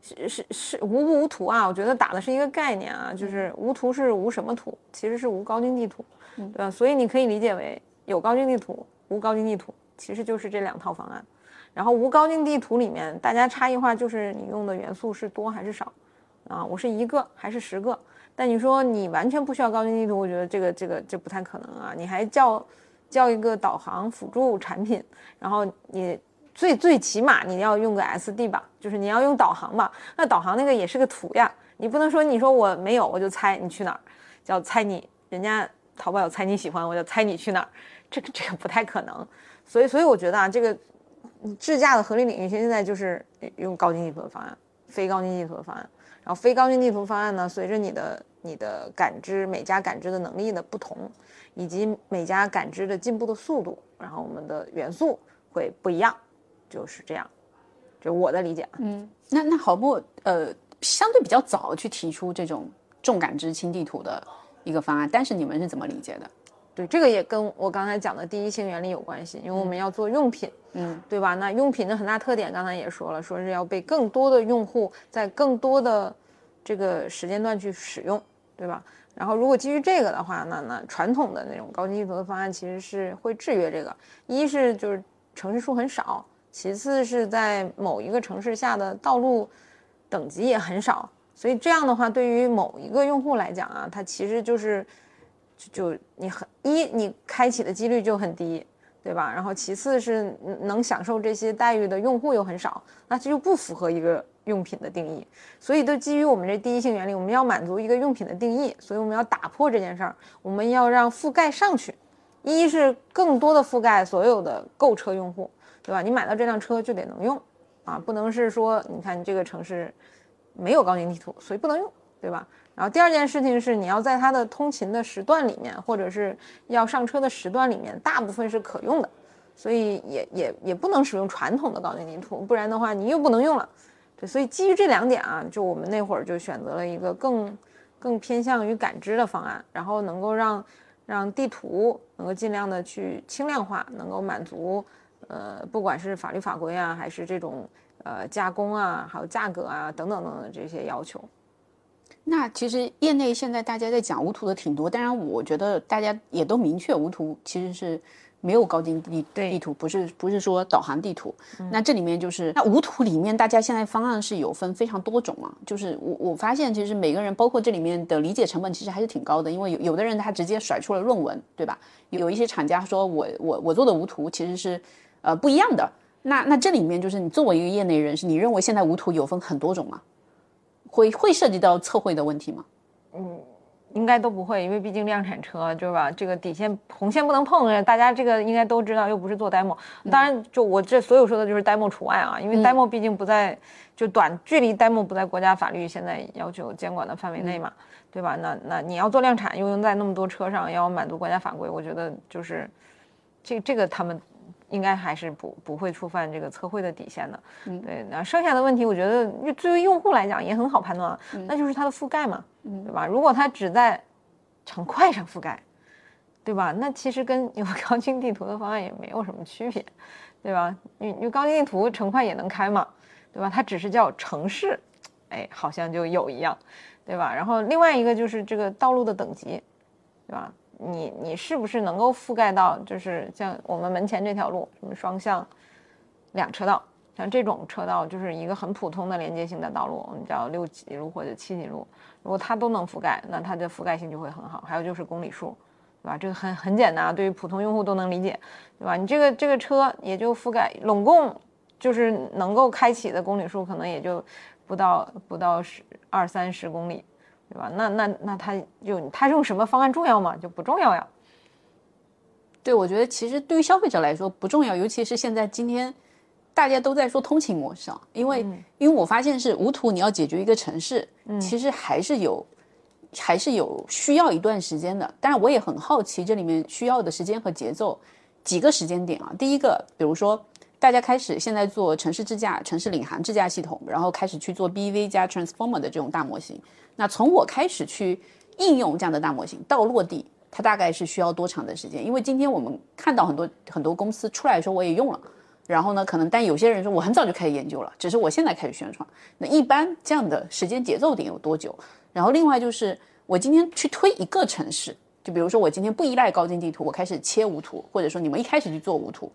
是是是无不无图啊，我觉得打的是一个概念啊，就是无图是无什么图，其实是无高精地图，对吧？所以你可以理解为有高精地图，无高精地图。其实就是这两套方案。然后无高精地图里面，大家差异化就是你用的元素是多还是少啊？我是一个还是十个？但你说你完全不需要高精地图，我觉得这个这个这不太可能啊！你还叫叫一个导航辅助产品，然后你最最起码你要用个 SD 吧，就是你要用导航吧？那导航那个也是个图呀，你不能说你说我没有我就猜你去哪儿，叫猜你人家淘宝有猜你喜欢，我就猜你去哪儿，这个这个不太可能。所以所以我觉得啊，这个。智驾的合理领域现在就是用高精地图的方案，非高精地图的方案。然后非高精地图方案呢，随着你的你的感知每家感知的能力的不同，以及每家感知的进步的速度，然后我们的元素会不一样，就是这样，就我的理解。嗯，那那好不呃，相对比较早去提出这种重感知轻地图的一个方案，但是你们是怎么理解的？对，这个也跟我刚才讲的第一性原理有关系，因为我们要做用品，嗯，对吧？那用品的很大特点，刚才也说了，说是要被更多的用户在更多的这个时间段去使用，对吧？然后如果基于这个的话，那那传统的那种高精地图的方案其实是会制约这个，一是就是城市数很少，其次是在某一个城市下的道路等级也很少，所以这样的话，对于某一个用户来讲啊，它其实就是就。就你很一，你开启的几率就很低，对吧？然后其次是能享受这些待遇的用户又很少，那这就不符合一个用品的定义。所以，都基于我们这第一性原理，我们要满足一个用品的定义，所以我们要打破这件事儿，我们要让覆盖上去。一是更多的覆盖所有的购车用户，对吧？你买到这辆车就得能用啊，不能是说你看这个城市没有高精地图，所以不能用，对吧？然后第二件事情是，你要在它的通勤的时段里面，或者是要上车的时段里面，大部分是可用的，所以也也也不能使用传统的高精地图，不然的话你又不能用了。对，所以基于这两点啊，就我们那会儿就选择了一个更更偏向于感知的方案，然后能够让让地图能够尽量的去轻量化，能够满足呃不管是法律法规啊，还是这种呃加工啊，还有价格啊等等等等这些要求。那其实业内现在大家在讲无图的挺多，当然我觉得大家也都明确无图其实是没有高精地地图，不是不是说导航地图。那这里面就是那无图里面，大家现在方案是有分非常多种啊。就是我我发现其实每个人，包括这里面的理解成本其实还是挺高的，因为有有的人他直接甩出了论文，对吧？有一些厂家说我我我做的无图其实是呃不一样的。那那这里面就是你作为一个业内人士，你认为现在无图有分很多种吗？会会涉及到测绘的问题吗？嗯，应该都不会，因为毕竟量产车，对吧？这个底线红线不能碰，大家这个应该都知道，又不是做 demo。当然，就我这所有说的就是 demo 除外啊，因为 demo 毕竟不在就短距离 demo 不在国家法律现在要求监管的范围内嘛，对吧？那那你要做量产，又用在那么多车上，要满足国家法规，我觉得就是这这个他们。应该还是不不会触犯这个测绘的底线的，嗯，对。那剩下的问题，我觉得作为用户来讲也很好判断，那就是它的覆盖嘛，对吧？如果它只在城块上覆盖，对吧？那其实跟有高清地图的方案也没有什么区别，对吧？你你高清地图城块也能开嘛，对吧？它只是叫城市，哎，好像就有一样，对吧？然后另外一个就是这个道路的等级，对吧？你你是不是能够覆盖到，就是像我们门前这条路，什么双向两车道，像这种车道就是一个很普通的连接性的道路，我们叫六级路或者七级路，如果它都能覆盖，那它的覆盖性就会很好。还有就是公里数，对吧？这个很很简单，对于普通用户都能理解，对吧？你这个这个车也就覆盖，拢共就是能够开启的公里数可能也就不到不到十二三十公里。对吧？那那那他就他用什么方案重要吗？就不重要呀。对，我觉得其实对于消费者来说不重要，尤其是现在今天大家都在说通勤模式啊，因为因为我发现是无图你要解决一个城市，其实还是有还是有需要一段时间的。当然，我也很好奇这里面需要的时间和节奏几个时间点啊。第一个，比如说。大家开始现在做城市智驾、城市领航智驾系统，然后开始去做 BEV 加 Transformer 的这种大模型。那从我开始去应用这样的大模型到落地，它大概是需要多长的时间？因为今天我们看到很多很多公司出来的时候我也用了，然后呢，可能但有些人说我很早就开始研究了，只是我现在开始宣传。那一般这样的时间节奏点有多久？然后另外就是我今天去推一个城市，就比如说我今天不依赖高精地图，我开始切无图，或者说你们一开始去做无图。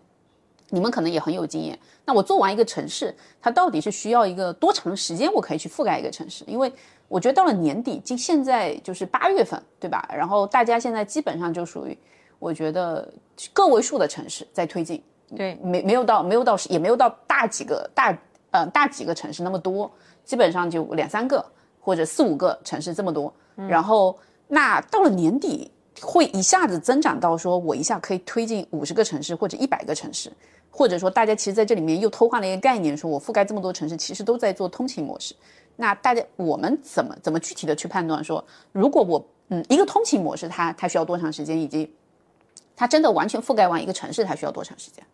你们可能也很有经验。那我做完一个城市，它到底是需要一个多长的时间，我可以去覆盖一个城市？因为我觉得到了年底，今现在就是八月份，对吧？然后大家现在基本上就属于，我觉得个位数的城市在推进，对，没没有到没有到也没有到大几个大呃大几个城市那么多，基本上就两三个或者四五个城市这么多。然后那到了年底，会一下子增长到说我一下可以推进五十个城市或者一百个城市。或者说，大家其实在这里面又偷换了一个概念，说我覆盖这么多城市，其实都在做通勤模式。那大家我们怎么怎么具体的去判断说，如果我嗯一个通勤模式，它它需要多长时间，以及它真的完全覆盖完一个城市，它需要多长时间？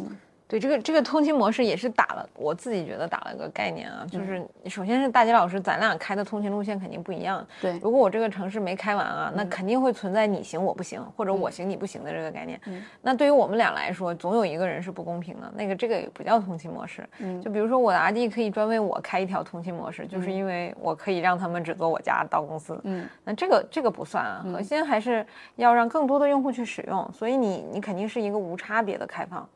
嗯。对这个这个通勤模式也是打了，我自己觉得打了个概念啊，就是首先是大吉老师，咱俩开的通勤路线肯定不一样。对，如果我这个城市没开完啊，那肯定会存在你行我不行，或者我行你不行的这个概念。嗯，那对于我们俩来说，总有一个人是不公平的。那个这个也不叫通勤模式。嗯，就比如说我的阿弟可以专为我开一条通勤模式，就是因为我可以让他们只坐我家到公司。嗯，那这个这个不算啊，核心还是要让更多的用户去使用。所以你你肯定是一个无差别的开放。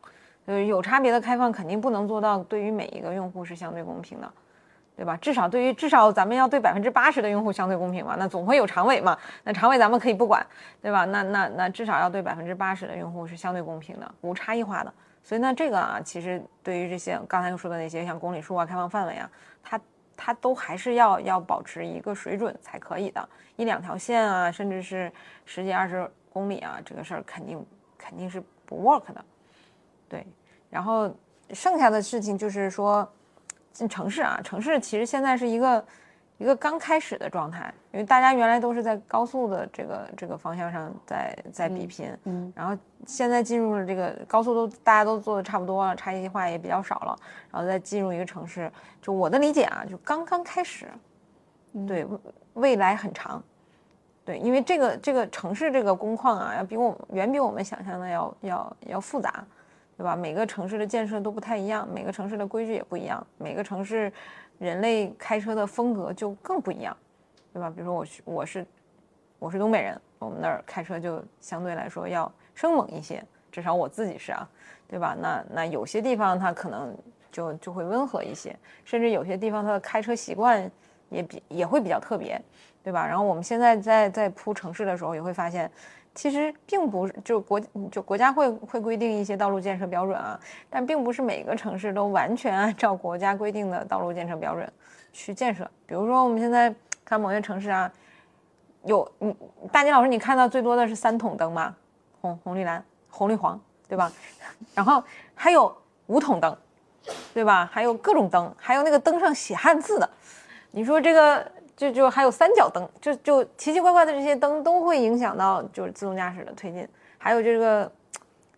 呃，有差别的开放肯定不能做到对于每一个用户是相对公平的，对吧？至少对于至少咱们要对百分之八十的用户相对公平嘛。那总会有长尾嘛，那长尾咱们可以不管，对吧？那那那至少要对百分之八十的用户是相对公平的，无差异化的。所以呢，这个啊，其实对于这些刚才又说的那些像公里数啊、开放范围啊，它它都还是要要保持一个水准才可以的。一两条线啊，甚至是十几二十公里啊，这个事儿肯定肯定是不 work 的。对，然后剩下的事情就是说，进城市啊，城市其实现在是一个一个刚开始的状态，因为大家原来都是在高速的这个这个方向上在在比拼，嗯，然后现在进入了这个高速都大家都做的差不多了，差异化也比较少了，然后再进入一个城市，就我的理解啊，就刚刚开始，对，未来很长，对，因为这个这个城市这个工况啊，要比我远比我们想象的要要要复杂。对吧？每个城市的建设都不太一样，每个城市的规矩也不一样，每个城市人类开车的风格就更不一样，对吧？比如说我是我是我是东北人，我们那儿开车就相对来说要生猛一些，至少我自己是啊，对吧？那那有些地方它可能就就会温和一些，甚至有些地方它的开车习惯也比也会比较特别，对吧？然后我们现在在在铺城市的时候也会发现。其实并不是，就国就国家会会规定一些道路建设标准啊，但并不是每个城市都完全按照国家规定的道路建设标准去建设。比如说我们现在看某些城市啊，有你大金老师，你看到最多的是三筒灯吗？红红绿蓝红绿黄，对吧？然后还有五筒灯，对吧？还有各种灯，还有那个灯上写汉字的，你说这个。就就还有三角灯，就就奇奇怪怪的这些灯都会影响到就是自动驾驶的推进，还有这个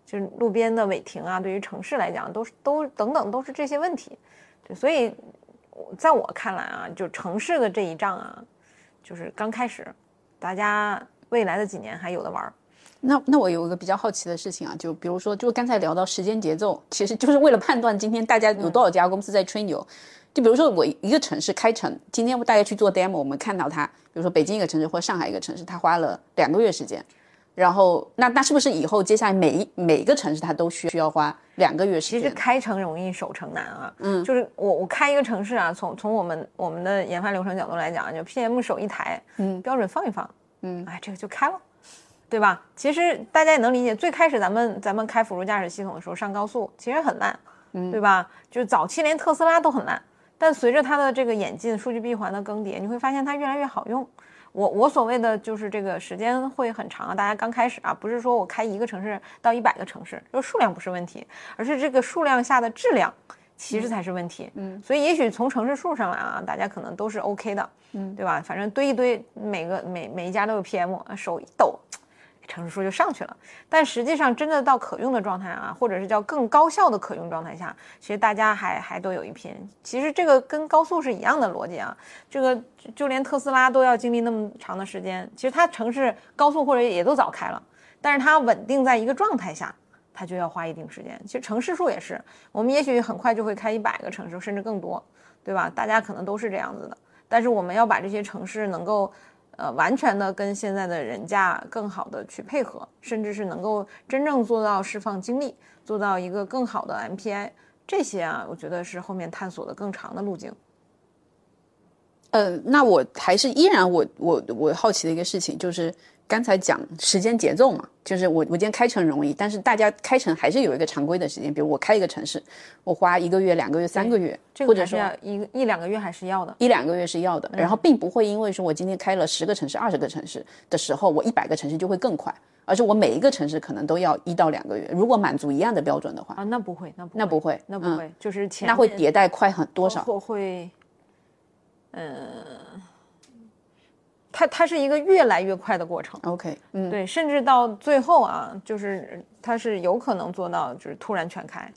就是路边的违停啊，对于城市来讲都是都等等都是这些问题，对，所以在我看来啊，就城市的这一仗啊，就是刚开始，大家未来的几年还有的玩儿。那那我有一个比较好奇的事情啊，就比如说就刚才聊到时间节奏，其实就是为了判断今天大家有多少家公司在吹牛。就比如说我一个城市开城，今天大家去做 demo，我们看到它，比如说北京一个城市或上海一个城市，它花了两个月时间，然后那那是不是以后接下来每一每个城市它都需需要花两个月时间？其实开城容易守城难啊，嗯，就是我我开一个城市啊，从从我们我们的研发流程角度来讲，就 PM 手一台，嗯，标准放一放，嗯，哎，这个就开了，对吧？其实大家也能理解，最开始咱们咱们开辅助驾驶系统的时候上高速其实很烂，嗯，对吧？就是早期连特斯拉都很慢。但随着它的这个演进，数据闭环的更迭，你会发现它越来越好用。我我所谓的就是这个时间会很长啊。大家刚开始啊，不是说我开一个城市到一百个城市，就数量不是问题，而是这个数量下的质量其实才是问题。嗯，所以也许从城市数上来啊，大家可能都是 OK 的，嗯，对吧？反正堆一堆，每个每每一家都有 PM，手一抖。城市数就上去了，但实际上真的到可用的状态啊，或者是叫更高效的可用状态下，其实大家还还都有一拼。其实这个跟高速是一样的逻辑啊，这个就连特斯拉都要经历那么长的时间。其实它城市高速或者也都早开了，但是它稳定在一个状态下，它就要花一定时间。其实城市数也是，我们也许很快就会开一百个城市，甚至更多，对吧？大家可能都是这样子的，但是我们要把这些城市能够。呃，完全的跟现在的人价更好的去配合，甚至是能够真正做到释放精力，做到一个更好的 MPI，这些啊，我觉得是后面探索的更长的路径。呃，那我还是依然我我我好奇的一个事情就是。刚才讲时间节奏嘛，就是我我今天开城容易，但是大家开城还是有一个常规的时间，比如我开一个城市，我花一个月、两个月、三个月，或者说一一两个月还是要的，一两个月是要的。然后并不会因为说我今天开了十个城市、二十个城市的时候，我一百个城市就会更快，而是我每一个城市可能都要一到两个月。如果满足一样的标准的话啊，那不会，那那不会，那不会，就是那会迭代快很多少？会，嗯。它它是一个越来越快的过程，OK，嗯，对，甚至到最后啊，就是它是有可能做到就是突然全开，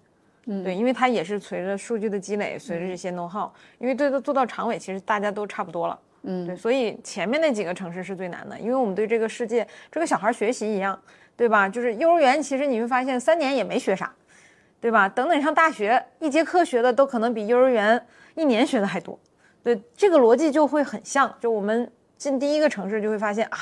嗯，对，因为它也是随着数据的积累，随着这些 know how，因为对做到长尾其实大家都差不多了，嗯，对，所以前面那几个城市是最难的，因为我们对这个世界，这个小孩学习一样，对吧？就是幼儿园其实你会发现三年也没学啥，对吧？等等上大学，一节课学的都可能比幼儿园一年学的还多，对，这个逻辑就会很像，就我们。进第一个城市就会发现啊，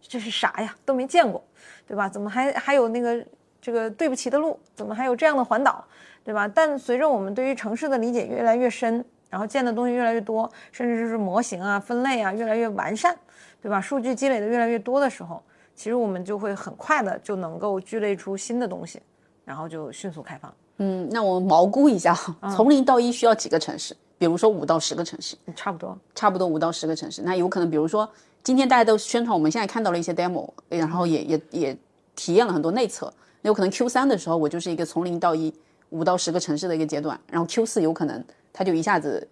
这是啥呀？都没见过，对吧？怎么还还有那个这个对不起的路？怎么还有这样的环岛，对吧？但随着我们对于城市的理解越来越深，然后见的东西越来越多，甚至就是模型啊、分类啊越来越完善，对吧？数据积累的越来越多的时候，其实我们就会很快的就能够聚类出新的东西，然后就迅速开放。嗯，那我们毛估一下，从零到一需要几个城市？比如说五到十个城市，差不多，差不多五到十个城市。那有可能，比如说今天大家都宣传，我们现在看到了一些 demo，然后也也也体验了很多内测。那有可能 Q 三的时候，我就是一个从零到一五到十个城市的一个阶段，然后 Q 四有可能它就一下子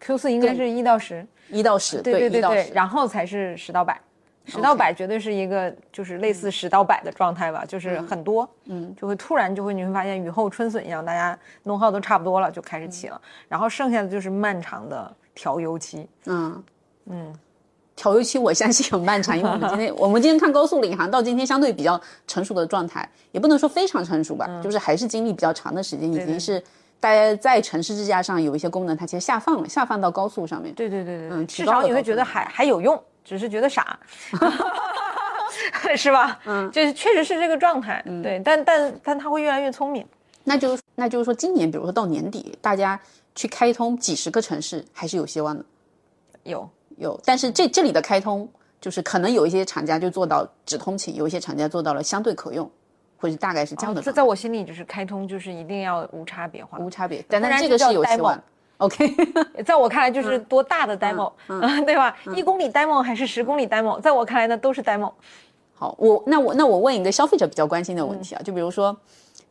，Q 四应该是一到十，一到十，对对对对，然后才是十到百。十到百绝对是一个就是类似十到百的状态吧，就是很多，嗯，就会突然就会你会发现雨后春笋一样，大家弄号都差不多了，就开始起了，然后剩下的就是漫长的调油期，嗯。嗯，调油期我相信很漫长，因为我们今天 我们今天看高速领航到今天相对比较成熟的状态，也不能说非常成熟吧，就是还是经历比较长的时间，已经是大家在城市支架上有一些功能它其实下放了，下放到高速上面，对对对对，嗯，至少你会觉得还还有用。只是觉得傻，是吧？嗯，就是确实是这个状态，对，但但但他会越来越聪明。那就那就是说，今年比如说到年底，大家去开通几十个城市还是有希望的。有有，但是这这里的开通，就是可能有一些厂家就做到只通勤，有一些厂家做到了相对可用，或者大概是这样的。在在我心里，就是开通就是一定要无差别化，无差别。但但这个是有希望。OK，在我看来就是多大的 demo，对吧？一公里 demo 还是十公里 demo，在我看来呢都是 demo。好，我那我那我问一个消费者比较关心的问题啊，就比如说，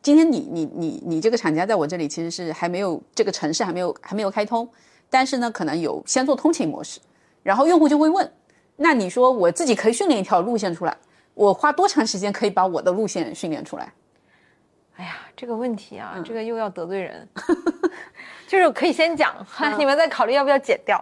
今天你你你你这个厂家在我这里其实是还没有这个城市还没有还没有开通，但是呢可能有先做通勤模式，然后用户就会问，那你说我自己可以训练一条路线出来，我花多长时间可以把我的路线训练出来？哎呀，这个问题啊，这个又要得罪人，就是可以先讲，你们再考虑要不要剪掉。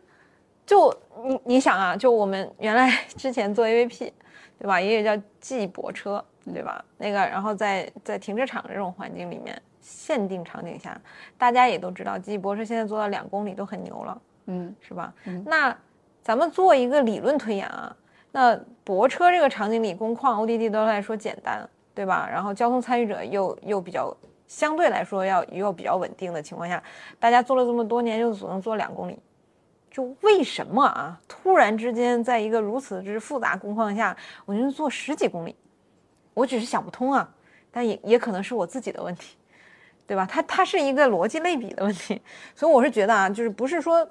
就你你想啊，就我们原来之前做 AVP，对吧？也有叫记泊车，对吧？那个，然后在在停车场这种环境里面，限定场景下，大家也都知道，记泊车现在做到两公里都很牛了，嗯，是吧？那咱们做一个理论推演啊，那泊车这个场景里，工况 ODD 都来说简单。对吧？然后交通参与者又又比较相对来说要又比较稳定的情况下，大家做了这么多年，就只能做两公里，就为什么啊？突然之间，在一个如此之复杂工况下，我就能做十几公里？我只是想不通啊，但也也可能是我自己的问题，对吧？它它是一个逻辑类比的问题，所以我是觉得啊，就是不是说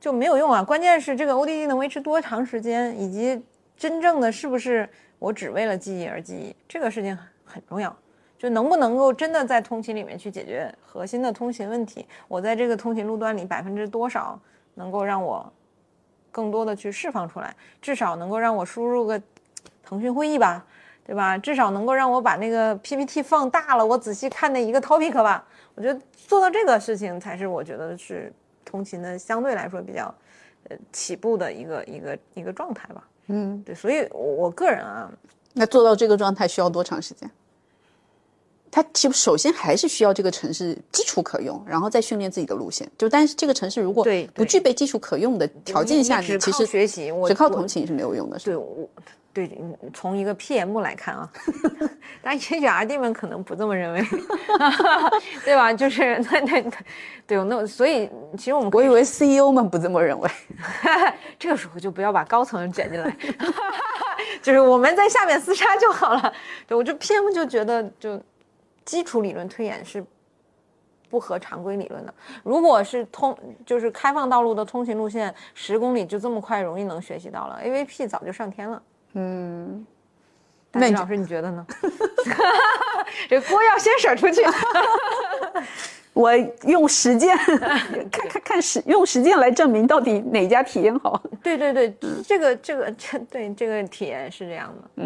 就没有用啊？关键是这个 ODD 能维持多长时间，以及真正的是不是？我只为了记忆而记忆，这个事情很重要。就能不能够真的在通勤里面去解决核心的通勤问题？我在这个通勤路段里百分之多少能够让我更多的去释放出来？至少能够让我输入个腾讯会议吧，对吧？至少能够让我把那个 PPT 放大了，我仔细看那一个 topic 吧。我觉得做到这个事情才是我觉得是通勤的相对来说比较呃起步的一个一个一个状态吧。嗯，对，所以，我个人啊，那做到这个状态需要多长时间？它其实首先还是需要这个城市基础可用，然后再训练自己的路线。就但是这个城市如果对不具备基础可用的条件下，你其实学习，我只靠同情是没有用的。对我，对，嗯从一个 PM 来看啊，但也许 RD 们可能不这么认为，对吧？就是 那那对，那所以其实我们以我以为 CEO 们不这么认为。这个时候就不要把高层卷进来，就是我们在下面厮杀就好了。对我就 PM 就觉得就基础理论推演是不合常规理论的。如果是通就是开放道路的通行路线，十公里就这么快容易能学习到了，AVP 早就上天了。嗯，那老师你觉得呢？这锅要先甩出去。我用实践 看看看实用实践来证明到底哪家体验好。对对对，这个这个这对这个体验是这样的。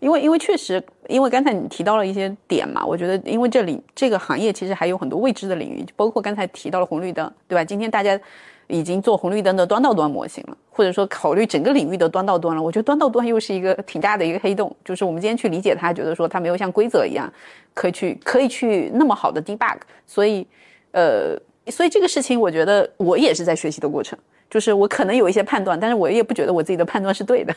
因为因为确实，因为刚才你提到了一些点嘛，我觉得因为这里这个行业其实还有很多未知的领域，包括刚才提到了红绿灯，对吧？今天大家已经做红绿灯的端到端模型了，或者说考虑整个领域的端到端了。我觉得端到端又是一个挺大的一个黑洞，就是我们今天去理解它，觉得说它没有像规则一样可以去可以去那么好的 debug，所以呃，所以这个事情我觉得我也是在学习的过程，就是我可能有一些判断，但是我也不觉得我自己的判断是对的。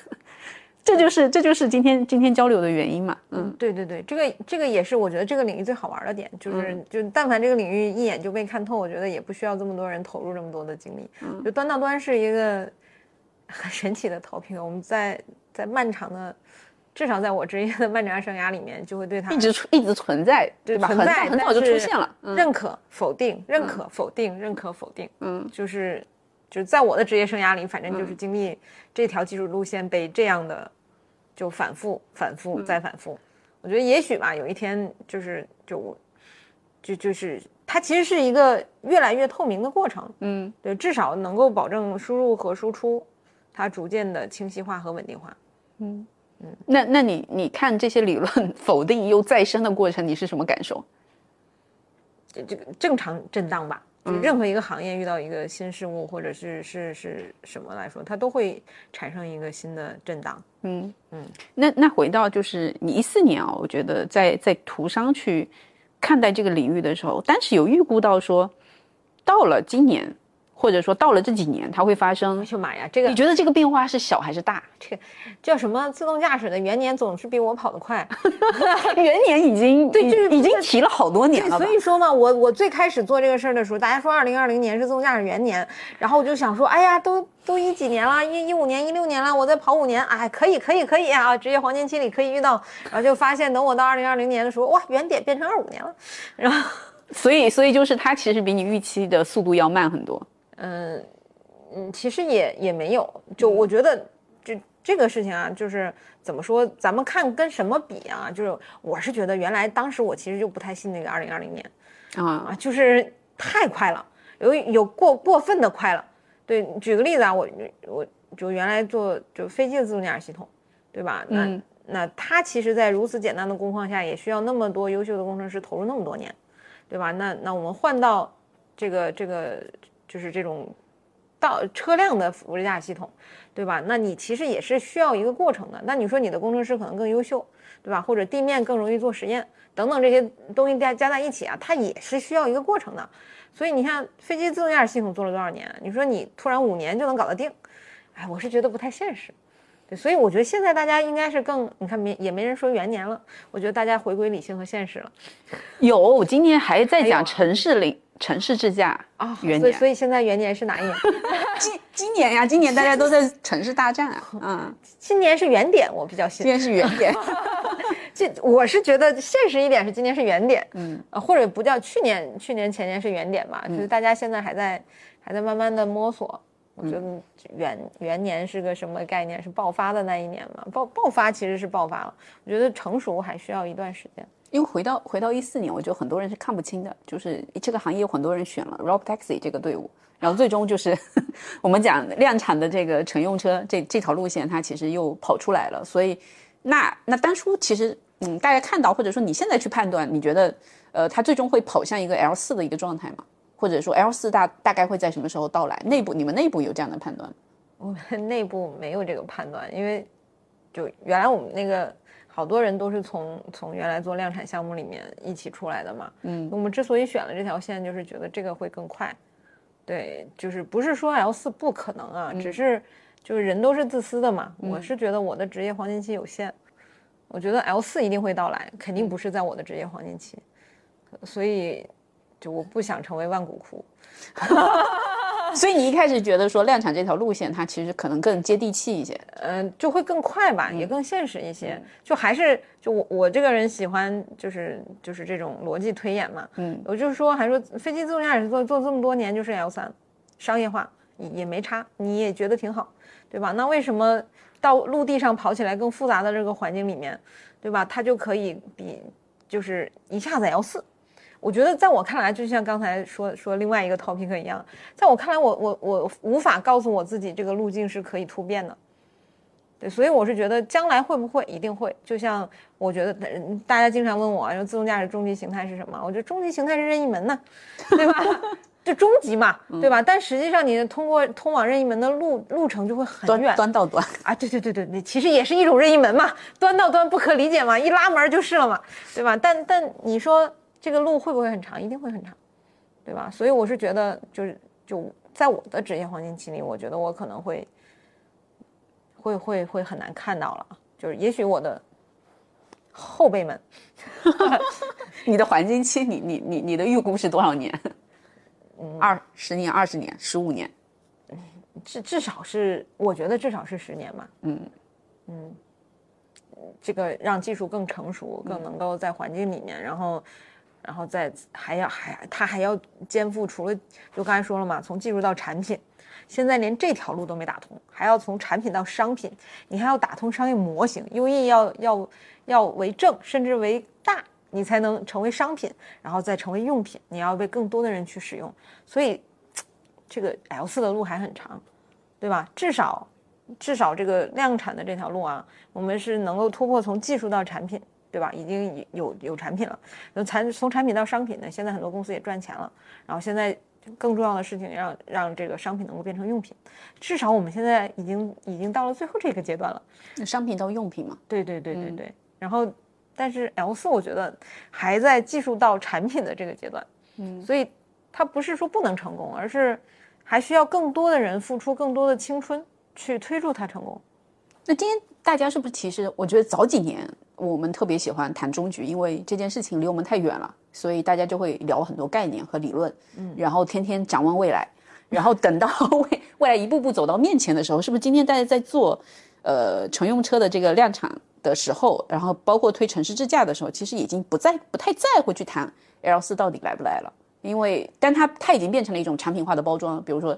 这就是这就是今天今天交流的原因嘛，嗯，对对对，这个这个也是我觉得这个领域最好玩的点，就是、就但凡这个领域一眼就被看透，我觉得也不需要这么多人投入这么多的精力。就端到端是一个 很神奇的 topic，我们在在漫长的，至少在我职业的漫长生涯里面，就会对它一直存一直存在，对吧？存在，很早就出现了，嗯。认可、否定、认可、否定、认可、否定，嗯，就是就是在我的职业生涯里，反正嗯就是经历这条技术路线被这样的就反复、反复嗯再反复。我觉得也许吧，有一天就是就我就就是它其实是一个越来越透明的过程，嗯，对，至少能够保证输入和输出它逐渐的清晰化和稳定化。嗯嗯那那你你看这些理论 否定又再生的过程，你是什么感受？这这个正常震荡吧。就任何一个行业遇到一个新事物，或者是是是什么来说，它都会产生一个新的震荡。嗯嗯那那回到就是你一四年啊，我觉得在在图商去看待这个领域的时候，当时有预估到说，到了今年或者说到了这几年，它会发生哎。呦妈呀，这个你觉得这个变化是小还是大？这个叫什么自动驾驶的元年总是比我跑得快。元年已经对就是已经提了好多年，了所？以说嘛，我我最开始做这个事儿的时候，大家说二零二零年是自动驾驶元年，然后我就想说，哎呀，都都一几年了，一一五年、一六年了，我再跑五年，哎，可以可以可以啊，职业黄金期里可以遇到，然后就发现等我到二零二零年的时候，哇，原点变成二五年了，然后。所以所以就是它其实比你预期的速度要慢很多。嗯嗯，其实也也没有，就我觉得这这个事情啊，就是怎么说，咱们看跟什么比啊？就是我是觉得原来当时我其实就不太信那个二零二零年啊，啊，就是太快了，有有过过分的快了。对，举个例子啊，我我就原来做就飞机的自动驾驶系统，对吧？那、嗯那它其实，在如此简单的工况下，也需要那么多优秀的工程师投入那么多年，对吧？那那我们换到这个这个就是这种到车辆的辅助驾驶系统，对吧？那你其实也是需要一个过程的。那你说你的工程师可能更优秀，对吧？或者地面更容易做实验等等这些东西加加在一起啊，它也是需要一个过程的。所以你看飞机自动驾驶系统做了多少年？你说你突然五年就能搞得定，哎，我是觉得不太现实。对，所以我觉得现在大家应该是更，你看没也没人说元年了，我觉得大家回归理性和现实了有，我今天还在讲城市领、城市智驾啊。元年。所以所以现在元年是哪一年？今今年呀，今年大家都在城市大战啊，嗯，今年是原点，我比较信今。年是原点，这我是觉得现实一点是今年是原点，嗯，呃，或者不叫去年，去年前年是原点吧，就是大家现在还在还在慢慢的摸索。我觉得元元年是个什么概念？是爆发的那一年嘛？爆爆发其实是爆发了，我觉得成熟还需要一段时间。因为回到回到一四年，我觉得很多人是看不清的，就是这个行业有很多人选了 Rob Taxi 这个队伍，然后最终就是 我们讲量产的这个乘用车这这条路线，它其实又跑出来了。所以那那当初其实嗯，大家看到或者说你现在去判断，你觉得呃它最终会跑向一个 L 四的一个状态吗？或者说 L 四大大概会在什么时候到来？内部你们内部有这样的判断？我们内部没有这个判断，因为就原来我们那个好多人都是从从原来做量产项目里面一起出来的嘛。嗯，我们之所以选了这条线，就是觉得这个会更快。对，就是不是说 L 四不可能啊，只是就是人都是自私的嘛。我是觉得我的职业黄金期有限，我觉得 L 四一定会到来，肯定不是在我的职业黄金期，所以就我不想成为万古枯。所以你一开始觉得说量产这条路线，它其实可能更接地气一些，嗯，就会更快吧，也更现实一些。就还是就我我这个人喜欢就是就是这种逻辑推演嘛，嗯，我就是说，还说飞机自动驾驶做做这么多年就是 L 三，商业化也也没差，你也觉得挺好，对吧？那为什么到陆地上跑起来更复杂的这个环境里面，对吧？它就可以比就是一下子 L 四。我觉得在我看来，就像刚才说说另外一个 topic 一样，在我看来，我我我无法告诉我自己这个路径是可以突变的，对，所以我是觉得将来会不会一定会，就像我觉得大家经常问我，说自动驾驶终极形态是什么？我觉得终极形态是任意门呢，对吧？就终极嘛，对吧？但实际上你通过通往任意门的路路程就会很远，端到端啊，对对对对，你其实也是一种任意门嘛，端到端不可理解嘛，一拉门就是了嘛，对吧？但但你说。这个路会不会很长？一定会很长，对吧？所以我是觉得，就是就在我的职业黄金期里，我觉得我可能会会会会很难看到了。就是也许我的后辈们 你的黄金期，你你你你的预估是多少年？嗯，二十年、二十年、十五年？至至少是，我觉得至少是十年吧。嗯嗯，这个让技术更成熟，更能够在环境里面，然后。然后再还要还他还要肩负除了就刚才说了嘛，从技术到产品，现在连这条路都没打通，还要从产品到商品，你还要打通商业模型，U E 要要要为正，甚至为大，你才能成为商品，然后再成为用品，你要被更多的人去使用，所以这个 L 四的路还很长，对吧？至少至少这个量产的这条路啊，我们是能够突破从技术到产品。对吧？已经有有产品了，那产从产品到商品呢？现在很多公司也赚钱了。然后现在更重要的事情，让让这个商品能够变成用品。至少我们现在已经已经到了最后这个阶段了。那商品到用品嘛？对对对对对。然后，但是 L 四我觉得还在技术到产品的这个阶段。嗯。所以它不是说不能成功，而是还需要更多的人付出更多的青春去推助它成功。那今天大家是不是其实我觉得早几年？我们特别喜欢谈终局，因为这件事情离我们太远了，所以大家就会聊很多概念和理论，嗯，然后天天展望未来，然后等到 未未来一步步走到面前的时候，是不是今天大家在做，呃，乘用车的这个量产的时候，然后包括推城市智驾的时候，其实已经不再不太在乎去谈 L 四到底来不来了，因为但它它已经变成了一种产品化的包装，比如说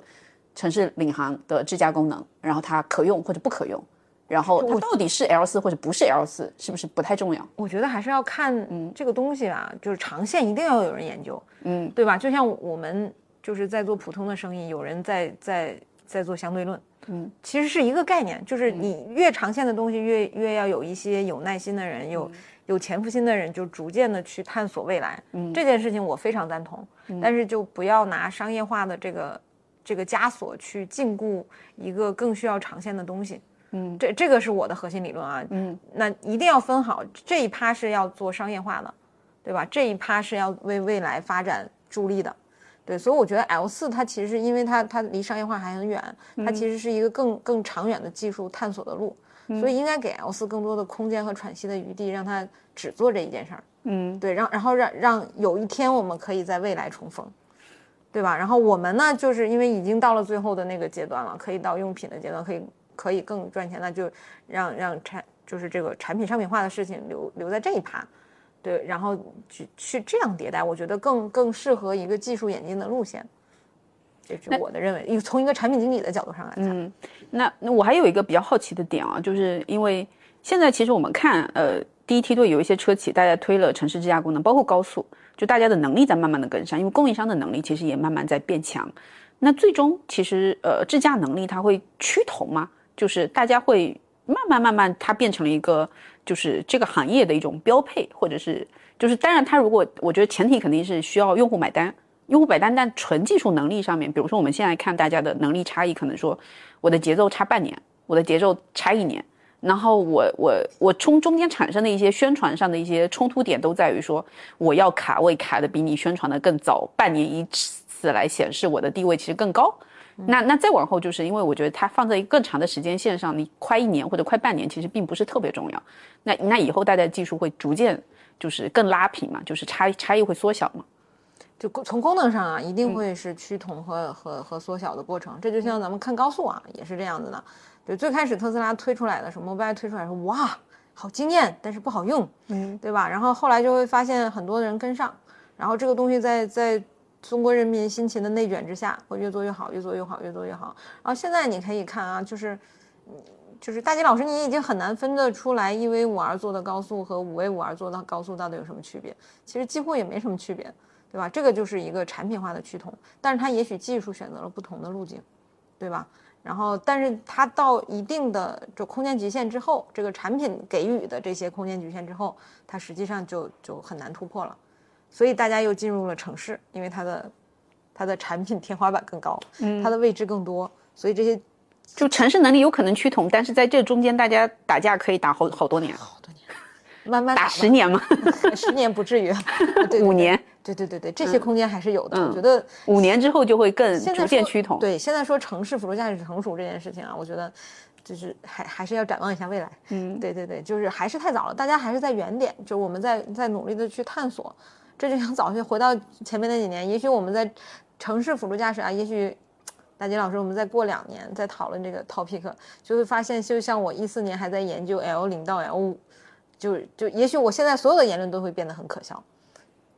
城市领航的智驾功能，然后它可用或者不可用。然后它到底是 L 四或者不是 L 四，是不是不太重要？我觉得还是要看嗯这个东西啊，就是长线一定要有人研究，嗯，对吧？就像我们就是在做普通的生意，有人在在在做相对论，嗯，其实是一个概念，就是你越长线的东西，越越要有一些有耐心的人，有有潜伏心的人，就逐渐的去探索未来。嗯，这件事情我非常赞同，但是就不要拿商业化的这个这个枷锁去禁锢一个更需要长线的东西。嗯，这这个是我的核心理论啊。嗯，那一定要分好，这一趴是要做商业化的，对吧？这一趴是要为未来发展助力的，对。所以我觉得 L 四它其实是因为它它离商业化还很远，它其实是一个更更长远的技术探索的路，所以应该给 L 四更多的空间和喘息的余地，让它只做这一件事儿。嗯，对，让然后让让有一天我们可以在未来重逢，对吧？然后我们呢，就是因为已经到了最后的那个阶段了，可以到用品的阶段，可以。可以更赚钱，那就让让产就是这个产品商品化的事情留留在这一趴，对，然后去去这样迭代，我觉得更更适合一个技术演进的路线，这是我的认为。从一个产品经理的角度上来看，嗯，那那我还有一个比较好奇的点啊，就是因为现在其实我们看，呃，第一梯队有一些车企，大家推了城市智驾功能，包括高速，就大家的能力在慢慢的跟上，因为供应商的能力其实也慢慢在变强。那最终其实呃，智驾能力它会趋同吗？就是大家会慢慢慢慢，它变成了一个，就是这个行业的一种标配，或者是就是，当然它如果我觉得前提肯定是需要用户买单，用户买单，但纯技术能力上面，比如说我们现在看大家的能力差异，可能说我的节奏差半年，我的节奏差一年，然后我我我从中间产生的一些宣传上的一些冲突点都在于说，我要卡位卡的比你宣传的更早，半年一次来显示我的地位其实更高。那那再往后，就是因为我觉得它放在一个更长的时间线上，你快一年或者快半年，其实并不是特别重要。那那以后大家技术会逐渐就是更拉平嘛，就是差差异会缩小嘛。就从功能上啊，一定会是趋同和和和缩小的过程。这就像咱们看高速啊，也是这样子的。就最开始特斯拉推出来的时候，Mobile 推出来说哇，好惊艳，但是不好用，嗯，对吧？然后后来就会发现很多人跟上，然后这个东西在在中国人民辛勤的内卷之下，会越做越好，越做越好，越做越好。然后现在你可以看啊，就是就是大吉老师，你已经很难分得出来一 V 五 R 做的高速和五 V 五 R 做的高速到底有什么区别，其实几乎也没什么区别，对吧？这个就是一个产品化的趋同，但是它也许技术选择了不同的路径，对吧？然后，但是它到一定的就空间极限之后，这个产品给予的这些空间局限之后，它实际上就就很难突破了。所以大家又进入了城市，因为它的它的产品天花板更高，嗯，它的位置更多，所以这些就城市能力有可能趋同，但是在这中间大家打架可以打好好多年，好多年，慢慢打十年吗？十年不至于，对五年。对对对对，这些空间还是有的。我觉得五年之后就会更逐渐趋同。对，现在说城市辅助驾驶成熟这件事情啊，我觉得就是还还是要展望一下未来。嗯，对对对，就是还是太早了，大家还是在原点，就我们在在努力的去探索。这就像早些回到前面那几年，也许我们在城市辅助驾驶啊，也许大金老师，我们再过两年再讨论这个 topic，就会发现，就像我一四年还在研究 L 零到 L 五，就就也许我现在所有的言论都会变得很可笑。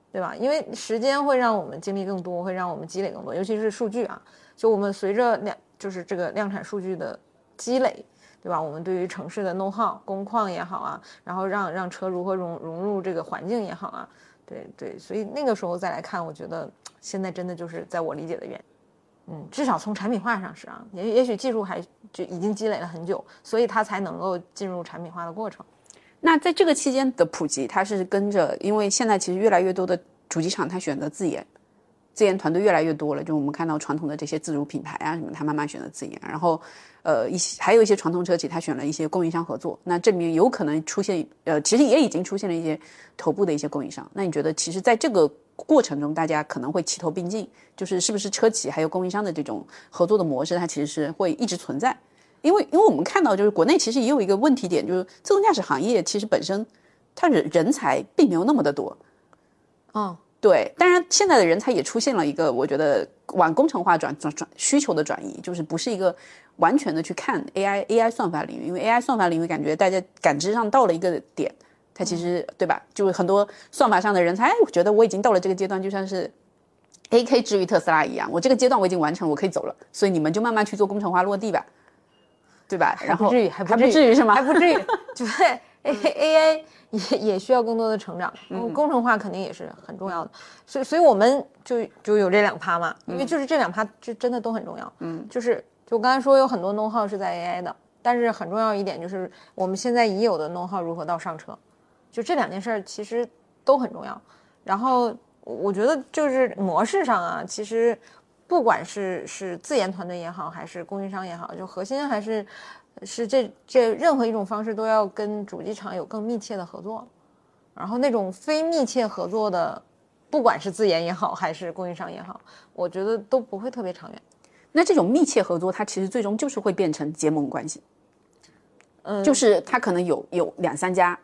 对吧？因为时间会让我们经历更多，会让我们积累更多，尤其是数据啊。就我们随着量，就是这个量产数据的积累，对吧？我们对于城市的 know how 工况也好啊，然后让让车如何融融入这个环境也好啊，对对。所以那个时候再来看，我觉得现在真的就是在我理解的原，嗯，至少从产品化上是啊，也也许技术还就已经积累了很久，所以它才能够进入产品化的过程。那在这个期间的普及，它是跟着，因为现在其实越来越多的主机厂，它选择自研，自研团队越来越多了。就我们看到传统的这些自主品牌啊什么，它慢慢选择自研。然后，呃，一些还有一些传统车企，它选了一些供应商合作。那这里面有可能出现，呃，其实也已经出现了一些头部的一些供应商。那你觉得，其实在这个过程中，大家可能会齐头并进，就是是不是车企还有供应商的这种合作的模式，它其实是会一直存在？因为，因为我们看到，就是国内其实也有一个问题点，就是自动驾驶行业其实本身它人人才并没有那么的多。嗯，对。当然，现在的人才也出现了一个，我觉得往工程化转转转需求的转移，就是不是一个完全的去看 AI AI 算法领域，因为 AI 算法领域感觉大家感知上到了一个点，它其实对吧？就是很多算法上的人才，我觉得我已经到了这个阶段，就像是 AK 至于特斯拉一样，我这个阶段我已经完成，我可以走了，所以你们就慢慢去做工程化落地吧。对吧？然后不至于，还不至于是吗？还不至于，对，A A I 也也需要更多的成长，工程化肯定也是很重要的。所以，所以我们就就有这两趴嘛，因为就是这两趴就真的都很重要。嗯，就是就刚才说有很多弄号是在 A I 的，但是很重要一点就是我们现在已有的弄号如何到上车，就这两件事儿其实都很重要。然后我觉得就是模式上啊，其实。不管是是自研团队也好，还是供应商也好，就核心还是是这这任何一种方式都要跟主机厂有更密切的合作，然后那种非密切合作的，不管是自研也好，还是供应商也好，我觉得都不会特别长远。那这种密切合作，它其实最终就是会变成结盟关系，嗯，就是它可能有有两三家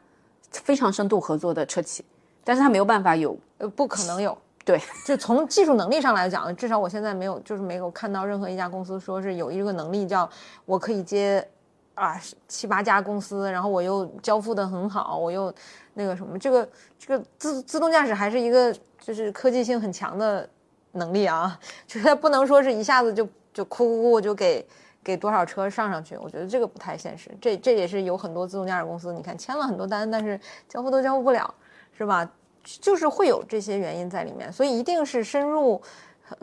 非常深度合作的车企，但是它没有办法有，呃，不可能有。对，就从技术能力上来讲，至少我现在没有，就是没有看到任何一家公司说是有一个能力叫我可以接啊七八家公司，然后我又交付的很好，我又那个什么，这个这个自自动驾驶还是一个就是科技性很强的能力啊，就是不能说是一下子就就哭哭哭就给给多少车上上去，我觉得这个不太现实。这这也是有很多自动驾驶公司，你看签了很多单，但是交付都交付不了，是吧？就是会有这些原因在里面，所以一定是深入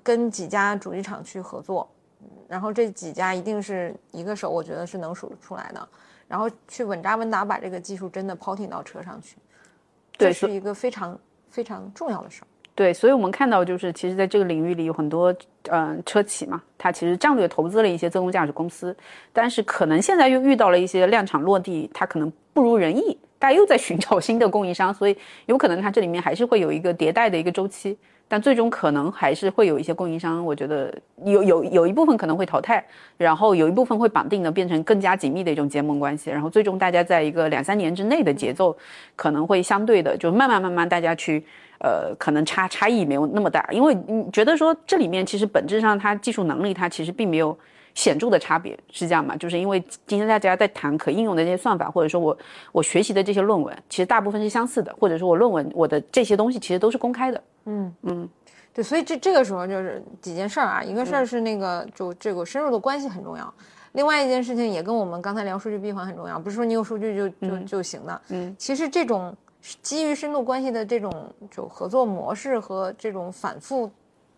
跟几家主机厂去合作，然后这几家一定是一个手，我觉得是能数出来的，然后去稳扎稳打把这个技术真的抛挺到车上去，这是一个非常非常重要的事儿。对，所以我们看到就是，其实在这个领域里有很多嗯车企嘛，它其实战略投资了一些自动驾驶公司，但是可能现在又遇到了一些量产落地，它可能不如人意，大家又在寻找新的供应商，所以有可能它这里面还是会有一个迭代的一个周期。但最终可能还是会有一些供应商，我觉得有有有一部分可能会淘汰，然后有一部分会绑定的变成更加紧密的一种结盟关系，然后最终大家在一个两三年之内的节奏可能会相对的就慢慢慢慢大家去呃可能差差异没有那么大，因为你觉得说这里面其实本质上它技术能力它其实并没有显著的差别，是这样吗？就是因为今天大家在谈可应用的这些算法，或者说我我学习的这些论文，其实大部分是相似的，或者说我论文我的这些东西其实都是公开的。嗯嗯，对，所以这这个时候就是几件事儿啊，一个事儿是那个就这个深入的关系很重要，另外一件事情也跟我们刚才聊数据闭环很重要，不是说你有数据就就就行的。嗯，其实这种基于深度关系的这种就合作模式和这种反复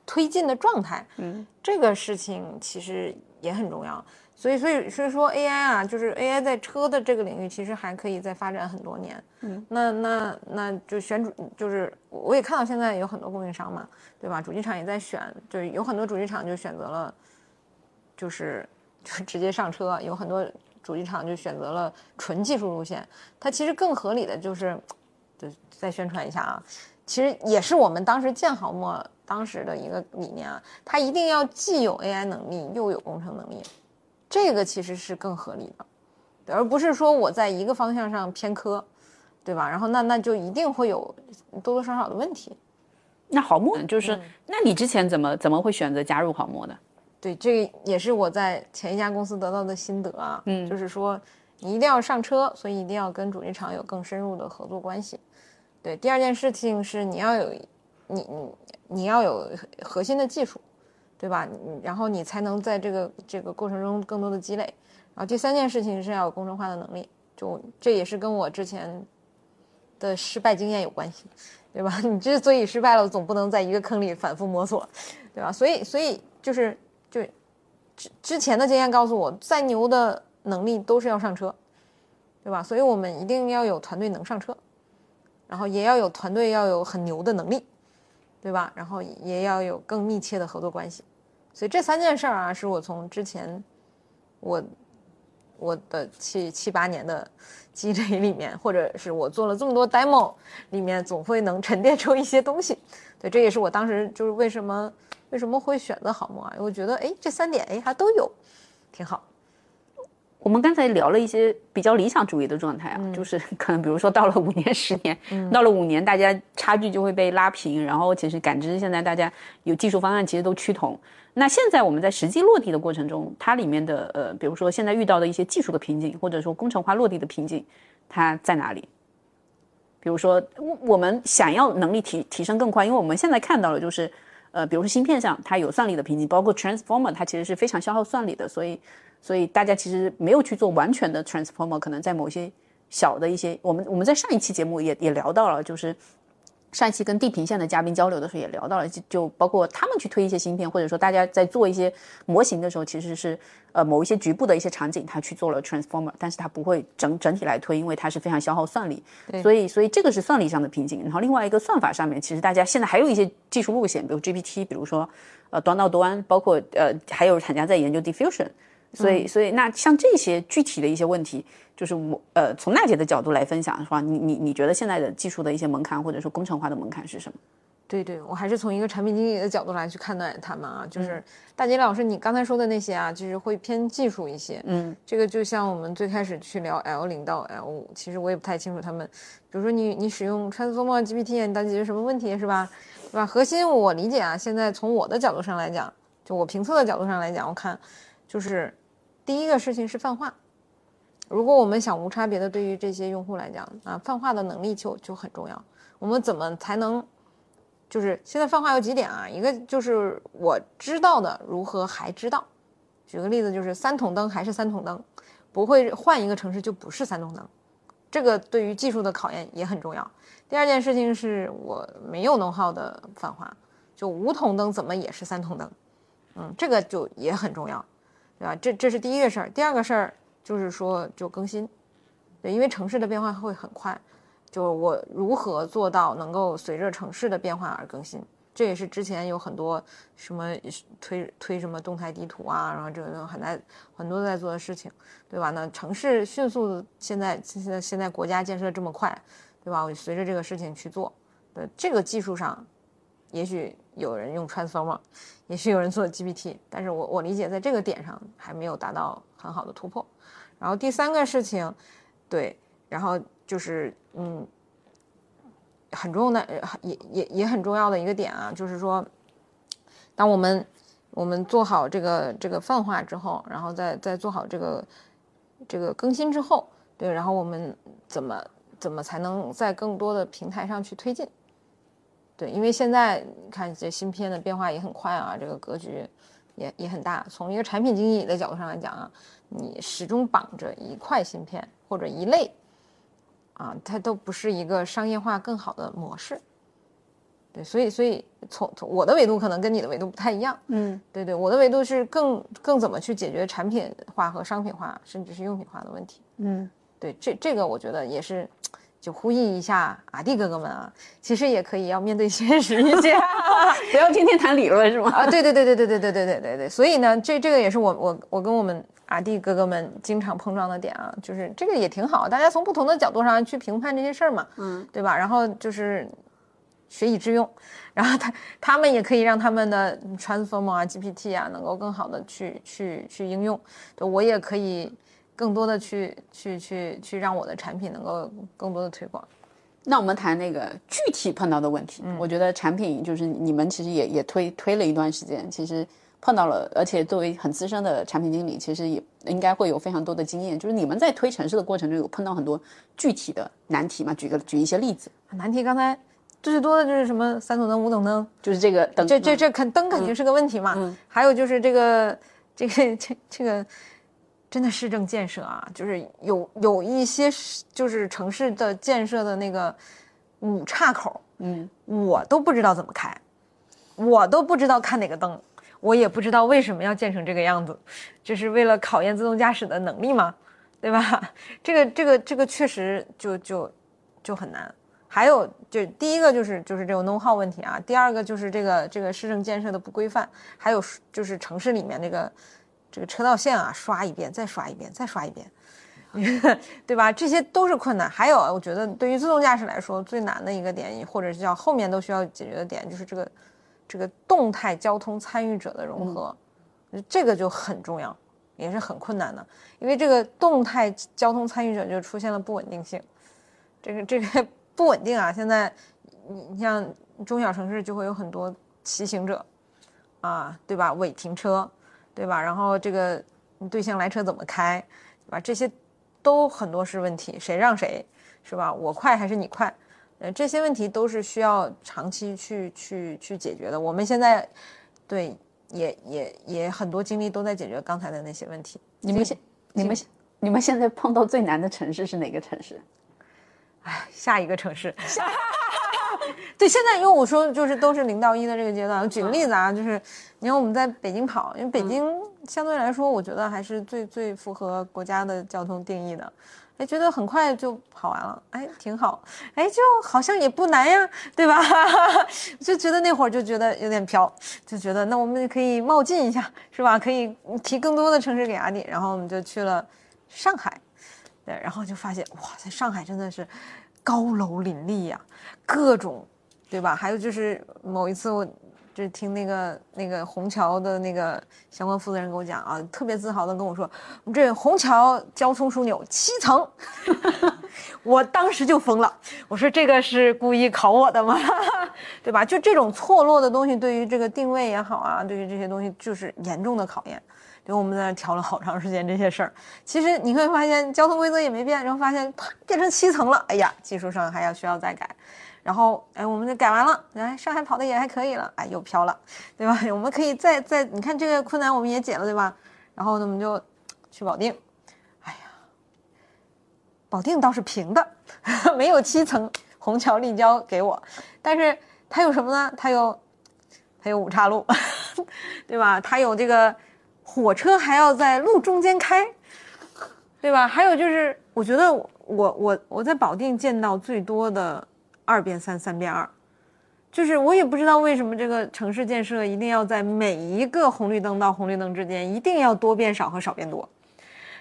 推进的状态，嗯，这个事情其实也很重要。所以，所以，所以说 AI 啊，就是 AI 在车的这个领域，其实还可以再发展很多年。嗯，那那那就选主，就是我也看到现在有很多供应商嘛，对吧？主机厂也在选，就是有很多主机厂就选择了，就是 就直接上车，有很多主机厂就选择了纯技术路线。它其实更合理的就是，就再宣传一下啊，其实也是我们当时建好墨当时的一个理念啊，它一定要既有 AI 能力，又有工程能力。这个其实是更合理的，而不是说我在一个方向上偏科，对吧？然后那那就一定会有多多少少的问题。那好墨就是，那你之前怎么怎么会选择加入好墨的？对，这个也是我在前一家公司得到的心得啊。嗯，就是说你一定要上车，所以一定要跟主机厂有更深入的合作关系。对，第二件事情是你要有你你你要有核心的技术。对吧？然后你才能在这个这个过程中更多的积累。然后第三件事情是要有工程化的能力，就这也是跟我之前的失败经验有关系，对吧？你之所以失败了，总不能在一个坑里反复摸索，对吧？所以所以就是就之之前的经验告诉我，再牛的能力都是要上车，对吧？所以我们一定要有团队能上车，然后也要有团队要有很牛的能力，对吧？然后也要有更密切的合作关系。所以这三件事儿啊，是我从之前我我的七七八年的积累里面，或者是我做了这么多 demo 里面，总会能沉淀出一些东西。对，这也是我当时就是为什么为什么会选择好梦啊？我觉得哎，这三点哎还都有，挺好。我们刚才聊了一些比较理想主义的状态啊，就是 可能比如说到了五年、十年，到了五年，大家差距就会被拉平，然后其实感知现在大家有技术方案其实都趋同。那现在我们在实际落地的过程中，它里面的呃，比如说现在遇到的一些技术的瓶颈，或者说工程化落地的瓶颈，它在哪里？比如说我们想要能力提提升更快，因为我们现在看到了就是，呃，比如说芯片上它有算力的瓶颈，包括 transformer 它其实是非常消耗算力的，所以所以大家其实没有去做完全的 transformer，可能在某些小的一些，我们我们在上一期节目也也聊到了，就是。上一期跟地平线的嘉宾交流的时候也聊到了，就就包括他们去推一些芯片，或者说大家在做一些模型的时候，其实是呃某一些局部的一些场景，他去做了 transformer，但是他不会整整体来推，因为它是非常消耗算力，所以所以这个是算力上的瓶颈。然后另外一个算法上面，其实大家现在还有一些技术路线，比如 GPT，比如说呃端到端，包括呃还有厂家在研究 diffusion。所以，所以那像这些具体的一些问题，就是我呃从娜姐的角度来分享的话，你你你觉得现在的技术的一些门槛或者说工程化的门槛是什么？对对，我还是从一个产品经理的角度来去看待他们啊，就是大杰老师你刚才说的那些啊，就是会偏技术一些。嗯，这个就像我们最开始去聊 L 零到 L 五，其实我也不太清楚他们，比如说你你使用 Transformer GPT，你到底解决什么问题是吧？对吧？核心我理解啊，现在从我的角度上来讲，就我评测的角度上来讲，我看就是。第一个事情是泛化，如果我们想无差别的对于这些用户来讲啊，泛化的能力就就很重要。我们怎么才能，就是现在泛化有几点啊？一个就是我知道的如何还知道。举个例子，就是三筒灯还是三筒灯，不会换一个城市就不是三筒灯，这个对于技术的考验也很重要。第二件事情是我没有能耗的泛化，就五筒灯怎么也是三筒灯，嗯，这个就也很重要。对吧？这这是第一个事儿。第二个事儿就是说，就更新，对，因为城市的变化会很快。就是我如何做到能够随着城市的变化而更新。这也是之前有很多什么推推什么动态地图啊，然后这个很在很多在做的事情，对吧？那城市迅速现在现在现在国家建设这么快，对吧？我随着这个事情去做，对这个技术上，也许有人用 Transformer，也许有人做 GPT，但是我我理解在这个点上还没有达到很好的突破。然后第三个事情，对，然后就是嗯。很重要的，也也也很重要的一个点啊，就是说，当我们我们做好这个这个泛化之后，然后再再做好这个这个更新之后，对，然后我们怎么怎么才能在更多的平台上去推进？对，因为现在看这芯片的变化也很快啊，这个格局也也很大。从一个产品经理的角度上来讲啊，你始终绑着一块芯片或者一类。啊，它都不是一个商业化更好的模式，对，所以所以从从我的维度可能跟你的维度不太一样，嗯，对对，我的维度是更更怎么去解决产品化和商品化，甚至是用品化的问题，嗯，对，这这个我觉得也是，就呼吁一下阿弟哥哥们啊，其实也可以要面对现实一些，不要天天谈理论是吗？啊，对对对对对对对对对对对，所以呢，这这个也是我我我跟我们。阿弟哥哥们经常碰撞的点啊，就是这个也挺好，大家从不同的角度上去评判这些事儿嘛，嗯，对吧？然后就是学以致用，然后他他们也可以让他们的 Transformer 啊、GPT 啊能够更好的去去去应用，我也可以更多的去去去去让我的产品能够更多的推广。那我们谈那个具体碰到的问题，我觉得产品就是你们其实也也推推了一段时间，其实。碰到了，而且作为很资深的产品经理，其实也应该会有非常多的经验。就是你们在推城市的过程中，有碰到很多具体的难题吗？举个举一些例子。难题刚才最多的就是什么三筒灯、五筒灯，就是这个灯。这这这肯灯肯定是个问题嘛。嗯。还有就是这个这个这这个真的市政建设啊，就是有有一些就是城市的建设的那个五岔口，嗯，我都不知道怎么开，我都不知道看哪个灯。我也不知道为什么要建成这个样子，这是为了考验自动驾驶的能力吗？对吧？这个这个这个确实就就就很难。还有就第一个就是就是这个 know how 问题啊，第二个就是这个这个市政建设的不规范，还有就是城市里面这个这个车道线啊，刷一遍再刷一遍再刷一遍，对吧？这些都是困难。还有我觉得对于自动驾驶来说最难的一个点，或者是叫后面都需要解决的点，就是这个。这个动态交通参与者的融合，这个就很重要，也是很困难的。因为这个动态交通参与者就出现了不稳定性，这个这个不稳定啊！现在你你像中小城市就会有很多骑行者啊，对吧？违停车，对吧？然后这个你对象来车怎么开，对吧？这些都很多是问题，谁让谁，是吧？我快还是你快？呃，这些问题都是需要长期去去去解决的。我们现在，对，也也也很多精力都在解决刚才的那些问题。你们现你们现你们现在碰到最难的城市是哪个城市？哎，下一个城市。对，现在因为我说就是都是零到一的这个阶段。举个例子啊，就是你看我们在北京跑，因为北京相对来说，我觉得还是最最符合国家的交通定义的。哎，觉得很快就跑完了，哎，挺好，哎，就好像也不难呀，对吧？就觉得那会儿就觉得有点飘，就觉得那我们可以冒进一下，是吧？可以提更多的城市给阿弟，然后我们就去了上海，对，然后就发现哇，在上海真的是高楼林立呀，各种，对吧？还有就是某一次我。就是听那个那个虹桥的那个相关负责人跟我讲啊，特别自豪的跟我说，我们这虹桥交通枢纽七层，我当时就疯了。我说这个是故意考我的吗？对吧？就这种错落的东西，对于这个定位也好啊，对于这些东西就是严重的考验。就我们在那调了好长时间这些事儿，其实你会发现交通规则也没变，然后发现啪变成七层了，哎呀，技术上还要需要再改。然后，哎，我们就改完了，哎，上海跑的也还可以了，哎，又飘了，对吧？我们可以再再，你看这个困难我们也解了，对吧？然后呢，我们就去保定，哎呀，保定倒是平的，没有七层虹桥立交给我，但是它有什么呢？它有，它有五岔路，对吧？它有这个火车还要在路中间开，对吧？还有就是，我觉得我我我在保定见到最多的二变三，三变二，就是我也不知道为什么这个城市建设一定要在每一个红绿灯到红绿灯之间一定要多变少和少变多，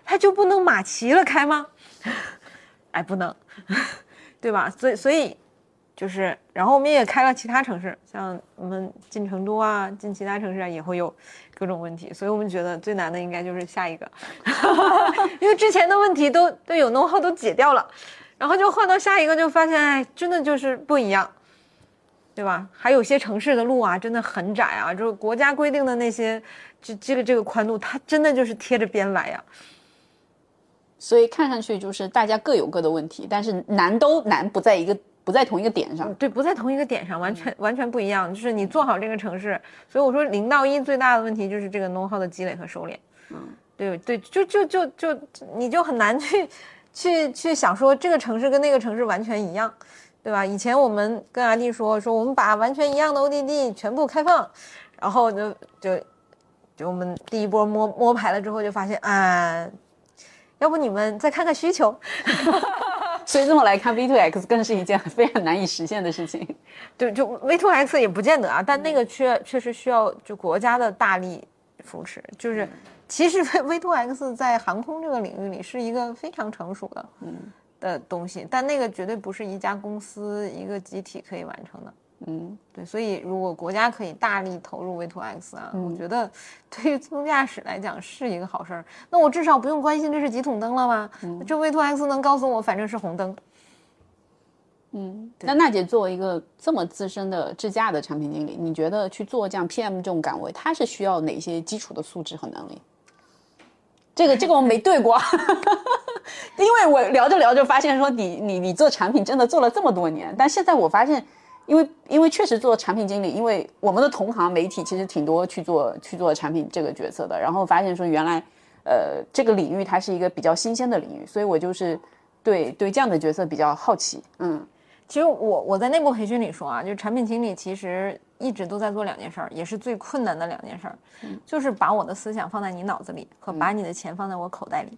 它就不能马齐了开吗？哎，不能，对吧？所以所以就是，然后我们也开了其他城市，像我们进成都啊，进其他城市啊，也会有各种问题。所以我们觉得最难的应该就是下一个，因为之前的问题都都有弄号都解掉了，然后就换到下一个，就发现哎，真的就是不一样，对吧？还有些城市的路啊，真的很窄啊，就是国家规定的那些这这个这个宽度，它真的就是贴着边来呀。所以看上去就是大家各有各的问题，但是难都难不在一个不在同一个点上。对，不在同一个点上，完全完全不一样。就是你做好这个城市，所以我说零到一最大的问题就是这个 know how 的积累和收敛。嗯，对对，就就就就你就很难去去去想说这个城市跟那个城市完全一样，对吧？以前我们跟阿弟说说我们把完全一样的 ODD 全部开放，然后就就就我们第一波摸摸排了之后就发现啊。要不你们再看看需求，所以这么来看，V to X 更是一件非常难以实现的事情。对，就 V to X 也不见得啊，但那个确确实需要就国家的大力扶持。就是其实 V to X 在航空这个领域里是一个非常成熟的嗯的东西，但那个绝对不是一家公司一个集体可以完成的。嗯，对，所以如果国家可以大力投入 V2X 啊，我觉得 对于自动驾驶来讲是一个好事儿。那我至少不用关心这是几筒灯了吗？这 V2X 能告诉我，反正是红灯。嗯，那娜姐作为一个这么资深的智驾的产品经理，你觉得去做这样 PM 这种岗位，它是需要哪些基础的素质和能力？这个这个我没对过，因为我聊着聊着发现说你你你做产品真的做了这么多年，但现在我发现。因为因为确实做产品经理，因为我们的同行媒体其实挺多去做去做产品这个角色的，然后发现说原来，呃，这个领域它是一个比较新鲜的领域，所以我就是对对这样的角色比较好奇。嗯，其实我我在内部培训里说啊，就是产品经理其实一直都在做两件事儿，也是最困难的两件事儿，就是把我的思想放在你脑子里和把你的钱放在我口袋里。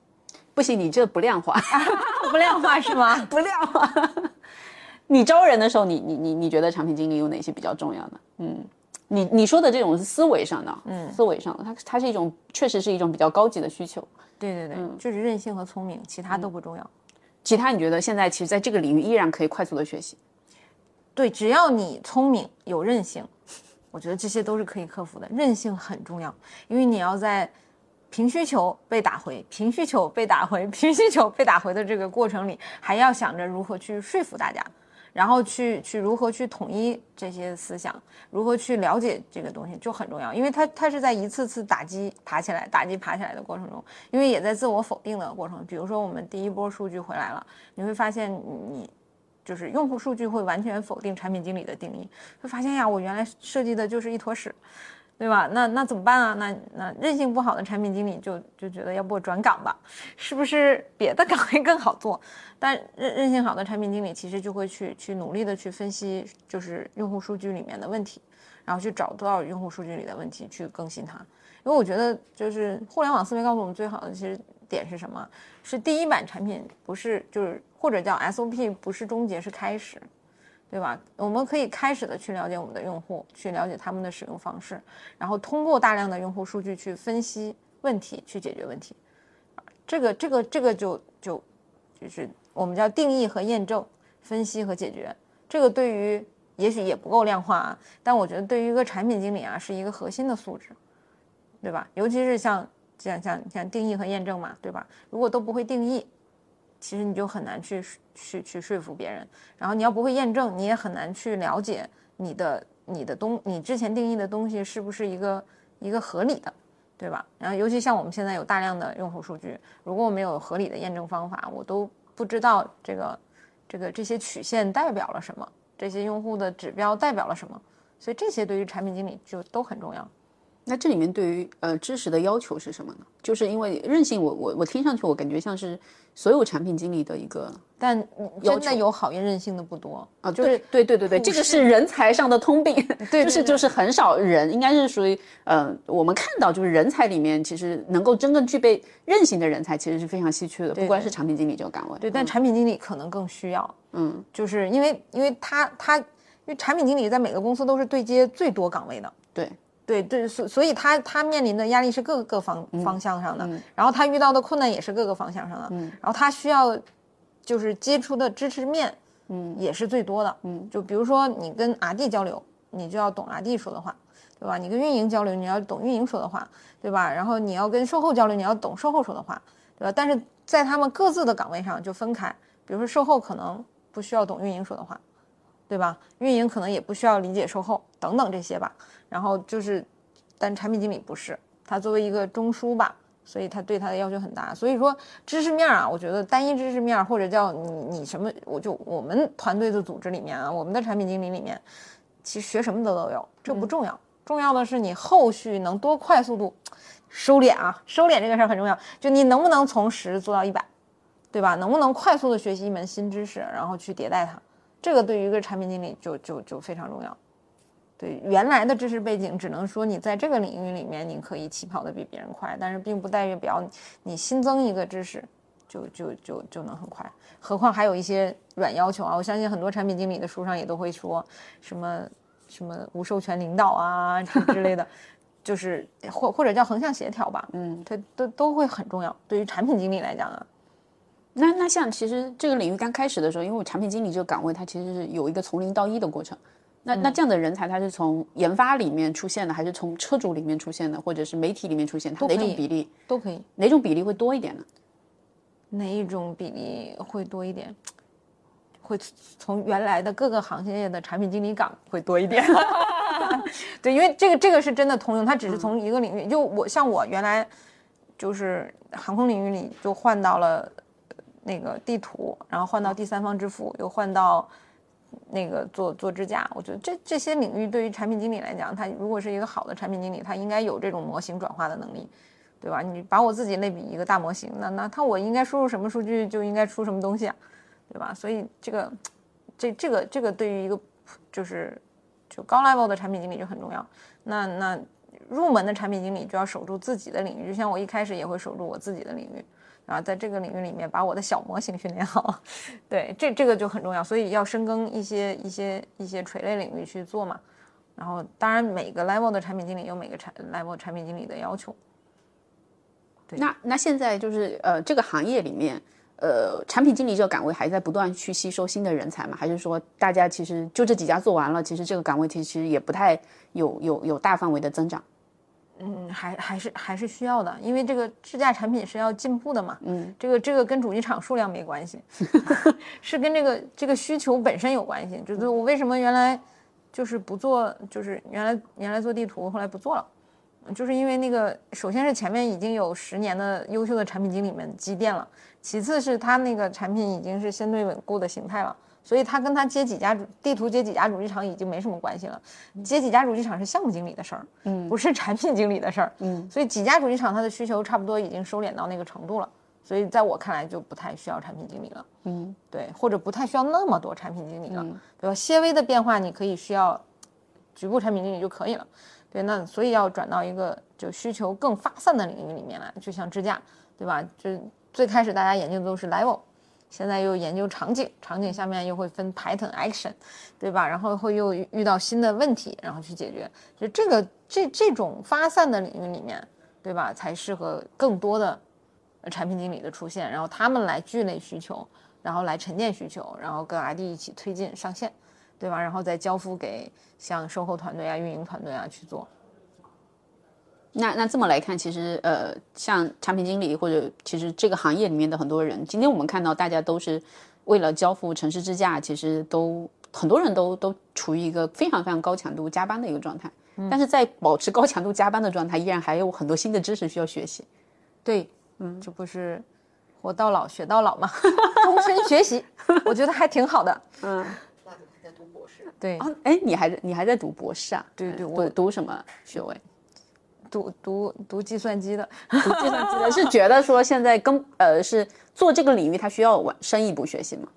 不行，你这不量化，不量化是吗？不量化。你招人的时候，你你你你觉得产品经理有哪些比较重要的？嗯，你你说的这种是思维上的，嗯，思维上的，它它是一种确实是一种比较高级的需求。对对对，就是韧性和聪明，其他都不重要。其他你觉得现在其实在这个领域依然可以快速的学习？对，只要你聪明有韧性，我觉得这些都是可以克服的。韧性很重要，因为你要在凭需求被打回、凭需求被打回、凭需求被打回的这个过程里，还要想着如何去说服大家。然后去去如何去统一这些思想，如何去了解这个东西就很重要，因为它它是在一次次打击爬起来、打击爬起来的过程中，因为也在自我否定的过程。比如说我们第一波数据回来了，你会发现你就是用户数据会完全否定产品经理的定义，会发现呀，我原来设计的就是一坨屎。对吧？那那怎么办啊？那那韧性不好的产品经理就就觉得要不我转岗吧？是不是别的岗位更好做？但韧韧性好的产品经理其实就会去去努力的去分析，就是用户数据里面的问题，然后去找多少用户数据里的问题去更新它。因为我觉得就是互联网思维告诉我们最好的其实点是什么？是第一版产品不是就是或者叫 SOP 不是终结是开始。对吧？我们可以开始的去了解我们的用户，去了解他们的使用方式，然后通过大量的用户数据去分析问题，去解决问题。这个这个这个就就就是我们叫定义和验证、分析和解决。这个对于也许也不够量化啊，但我觉得对于一个产品经理啊，是一个核心的素质，对吧？尤其是像像像像定义和验证嘛，对吧？如果都不会定义。其实你就很难去去去说服别人，然后你要不会验证，你也很难去了解你的你的东你之前定义的东西是不是一个一个合理的，对吧？然后尤其像我们现在有大量的用户数据，如果我没有合理的验证方法，我都不知道这个这个这些曲线代表了什么，这些用户的指标代表了什么，所以这些对于产品经理就都很重要。那这里面对于呃知识的要求是什么呢？就是因为韧性我，我我听上去我感觉像是所有产品经理的一个但真的有考验韧性的不多。啊，就是对对对对，这个是人才上的通病，对，就是就是很少人，应该是属于呃我们看到就是人才里面，其实能够真正具备韧性的人才其实是非常稀缺的，不光是产品经理这个岗位，对，但产品经理可能更需要，嗯，就是因为因为他他因为产品经理在每个公司都是对接最多岗位的，对。对对，所所以他他面临的压力是各个方方向上的，然后他遇到的困难也是各个方向上的，然后他需要就是接触的知识面，嗯，也是最多的，嗯，就比如说你跟阿弟交流，你就要懂阿弟说的话，对吧？你跟运营交流，你要懂运营说的话，对吧？然后你要跟售后交流，你要懂售后说的话，对吧？但是在他们各自的岗位上就分开，比如说售后可能不需要懂运营说的话，对吧？运营可能也不需要理解售后等等这些吧。然后就是，但产品经理不是他作为一个中枢吧，所以他对他的要求很大。所以说知识面啊，我觉得单一知识面或者叫你你什么，我就我们团队的组织里面啊，我们的产品经理里面，其实学什么的都有，这不重要，重要的是你后续能多快速度收敛啊，收敛这个事儿很重要，就你能不能从十做到一百，对吧？能不能快速的学习一门新知识，然后去迭代它，这个对于一个产品经理就就就非常重要。对原来的知识背景，只能说你在这个领域里面你可以起跑的比别人快，但是并不代表你新增一个知识就就就就能很快。何况还有一些软要求啊，我相信很多产品经理的书上也都会说什么什么无授权领导啊之类的，就是或或者叫横向协调吧，嗯，它都都会很重要。对于产品经理来讲啊，那那像其实这个领域刚开始的时候，因为我产品经理这个岗位它其实是有一个从零到一的过程。那那这样的人才，他是从研发里面出现的，还是从车主里面出现的，或者是媒体里面出现？它哪种比例都可以？哪种比例会多一点呢？哪一种比例会多一点？会从原来的各个行业的产品经理岗会多一点。对，因为这个这个是真的通用，它只是从一个领域。就我像我原来就是航空领域里就换到了那个地图，然后换到第三方支付，又换到。那个做做支架，我觉得这这些领域对于产品经理来讲，他如果是一个好的产品经理，他应该有这种模型转化的能力，对吧？你把我自己类比一个大模型，那那他我应该输入什么数据就应该出什么东西啊，对吧？所以这个这这个这个对于一个就是就高 level 的产品经理就很重要。那那入门的产品经理就要守住自己的领域，就像我一开始也会守住我自己的领域。然后在这个领域里面把我的小模型训练好，对，这这个就很重要，所以要深耕一些一些一些垂类领域去做嘛。然后当然每个 level 的产品经理有每个产 level 产品经理的要求。那那现在就是呃这个行业里面，呃产品经理这个岗位还在不断去吸收新的人才吗？还是说大家其实就这几家做完了，其实这个岗位其实也不太有有有大范围的增长？嗯，还还是还是需要的，因为这个智驾产品是要进步的嘛。嗯，这个这个跟主机厂数量没关系，是跟这个这个需求本身有关系。就是我为什么原来就是不做，就是原来原来做地图，后来不做了，就是因为那个首先是前面已经有十年的优秀的产品经理们积淀了，其次是他那个产品已经是相对稳固的形态了。所以他跟他接几家主地图接几家主机厂已经没什么关系了，接几家主机厂是项目经理的事儿，嗯，不是产品经理的事儿，嗯，所以几家主机厂它的需求差不多已经收敛到那个程度了，所以在我看来就不太需要产品经理了，嗯，对，或者不太需要那么多产品经理了，对吧？些微的变化你可以需要局部产品经理就可以了，对，那所以要转到一个就需求更发散的领域里面来，就像支架，对吧？就最开始大家研究的都是 level。现在又研究场景，场景下面又会分 pattern action，对吧？然后会又遇到新的问题，然后去解决。就这个这这种发散的领域里面，对吧？才适合更多的产品经理的出现，然后他们来聚类需求，然后来沉淀需求，然后跟 ID 一起推进上线，对吧？然后再交付给像售后团队啊、运营团队啊去做。那那这么来看，其实呃，像产品经理或者其实这个行业里面的很多人，今天我们看到大家都是为了交付城市支架，其实都很多人都都处于一个非常非常高强度加班的一个状态。但是在保持高强度加班的状态，依然还有很多新的知识需要学习。对，嗯，这不是活到老学到老吗？终身学习，我觉得还挺好的。嗯，那你还在读博士？对啊，哎，你还你还在读博士啊？对对，我读什么学位？读读读计算机的，读计算机的是觉得说现在跟呃是做这个领域，他需要往深一步学习吗？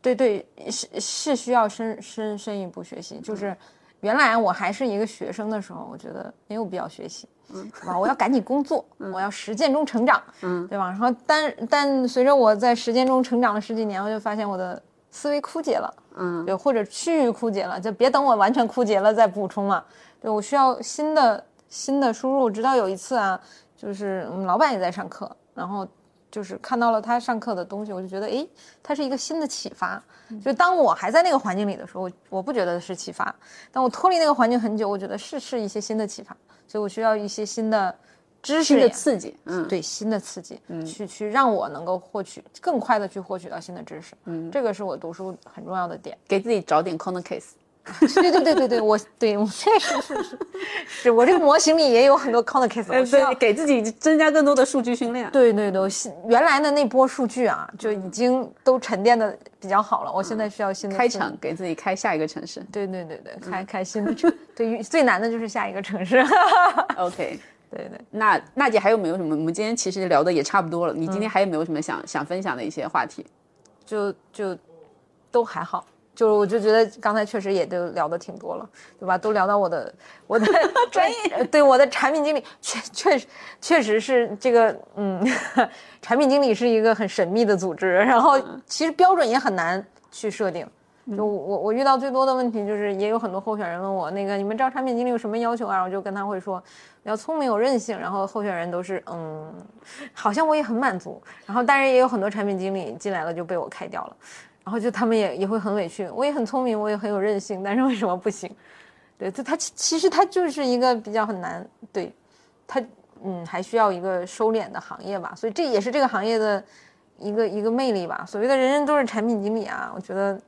对对，是是需要深深深一步学习。就是原来我还是一个学生的时候，我觉得没有必要学习，嗯，对吧？我要赶紧工作，我要实践中成长，嗯，对吧？然后但但随着我在实践中成长了十几年，我就发现我的思维枯竭了，嗯，对，或者趋于枯竭了，就别等我完全枯竭了再补充了。对我需要新的新的输入。直到有一次啊，就是我们老板也在上课，然后。就是看到了他上课的东西，我就觉得，哎，他是一个新的启发。就当我还在那个环境里的时候，我不觉得是启发；当我脱离那个环境很久，我觉得是是一些新的启发。所以我需要一些新的知识的刺激，嗯，对，新的刺激，嗯，去去让我能够获取更快的去获取到新的知识，嗯，这个是我读书很重要的点，给自己找点 corner case。对对对对对，我对我确实是是是，我这个模型里也有很多 corner case，对，给自己增加更多的数据训练。对对对，原来的那波数据啊，就已经都沉淀的比较好了。我现在需要新的开场，给自己开下一个城市。对对对对，开开新的城。对，最难的就是下一个城市。OK，对对。那娜姐还有没有什么？我们今天其实聊的也差不多了。你今天还有没有什么想想分享的一些话题？就就都还好。就是我就觉得刚才确实也都聊的挺多了，对吧？都聊到我的我的 专业，对我的产品经理确确实确实是这个嗯，产品经理是一个很神秘的组织，然后其实标准也很难去设定。就我我遇到最多的问题就是，也有很多候选人问我那个你们招产品经理有什么要求啊？我就跟他会说要聪明有韧性，然后候选人都是嗯，好像我也很满足，然后但是也有很多产品经理进来了就被我开掉了。然后就他们也也会很委屈，我也很聪明，我也很有韧性，但是为什么不行？对，他他其实他就是一个比较很难，对，他嗯还需要一个收敛的行业吧，所以这也是这个行业的一个一个魅力吧。所谓的人人都是产品经理啊，我觉得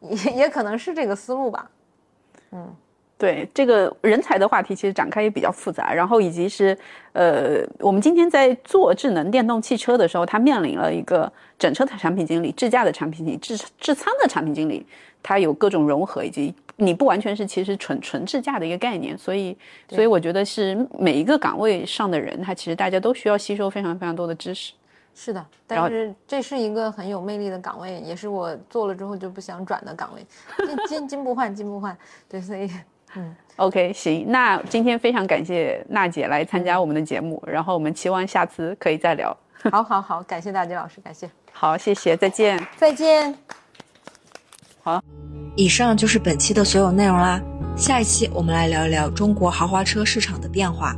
也也可能是这个思路吧，嗯。对这个人才的话题，其实展开也比较复杂。然后以及是，呃，我们今天在做智能电动汽车的时候，它面临了一个整车的产品经理、智驾的产品经理、智智仓的产品经理，它有各种融合，以及你不完全是其实纯纯智驾的一个概念。所以，所以我觉得是每一个岗位上的人，他其实大家都需要吸收非常非常多的知识。是的，但是这是一个很有魅力的岗位，也是我做了之后就不想转的岗位。金金金不换，金不换。对，所以。嗯，OK，行，那今天非常感谢娜姐来参加我们的节目，然后我们期望下次可以再聊。好，好，好，感谢大姐老师，感谢。好，谢谢，再见，再见。好，以上就是本期的所有内容啦。下一期我们来聊一聊中国豪华车市场的变化。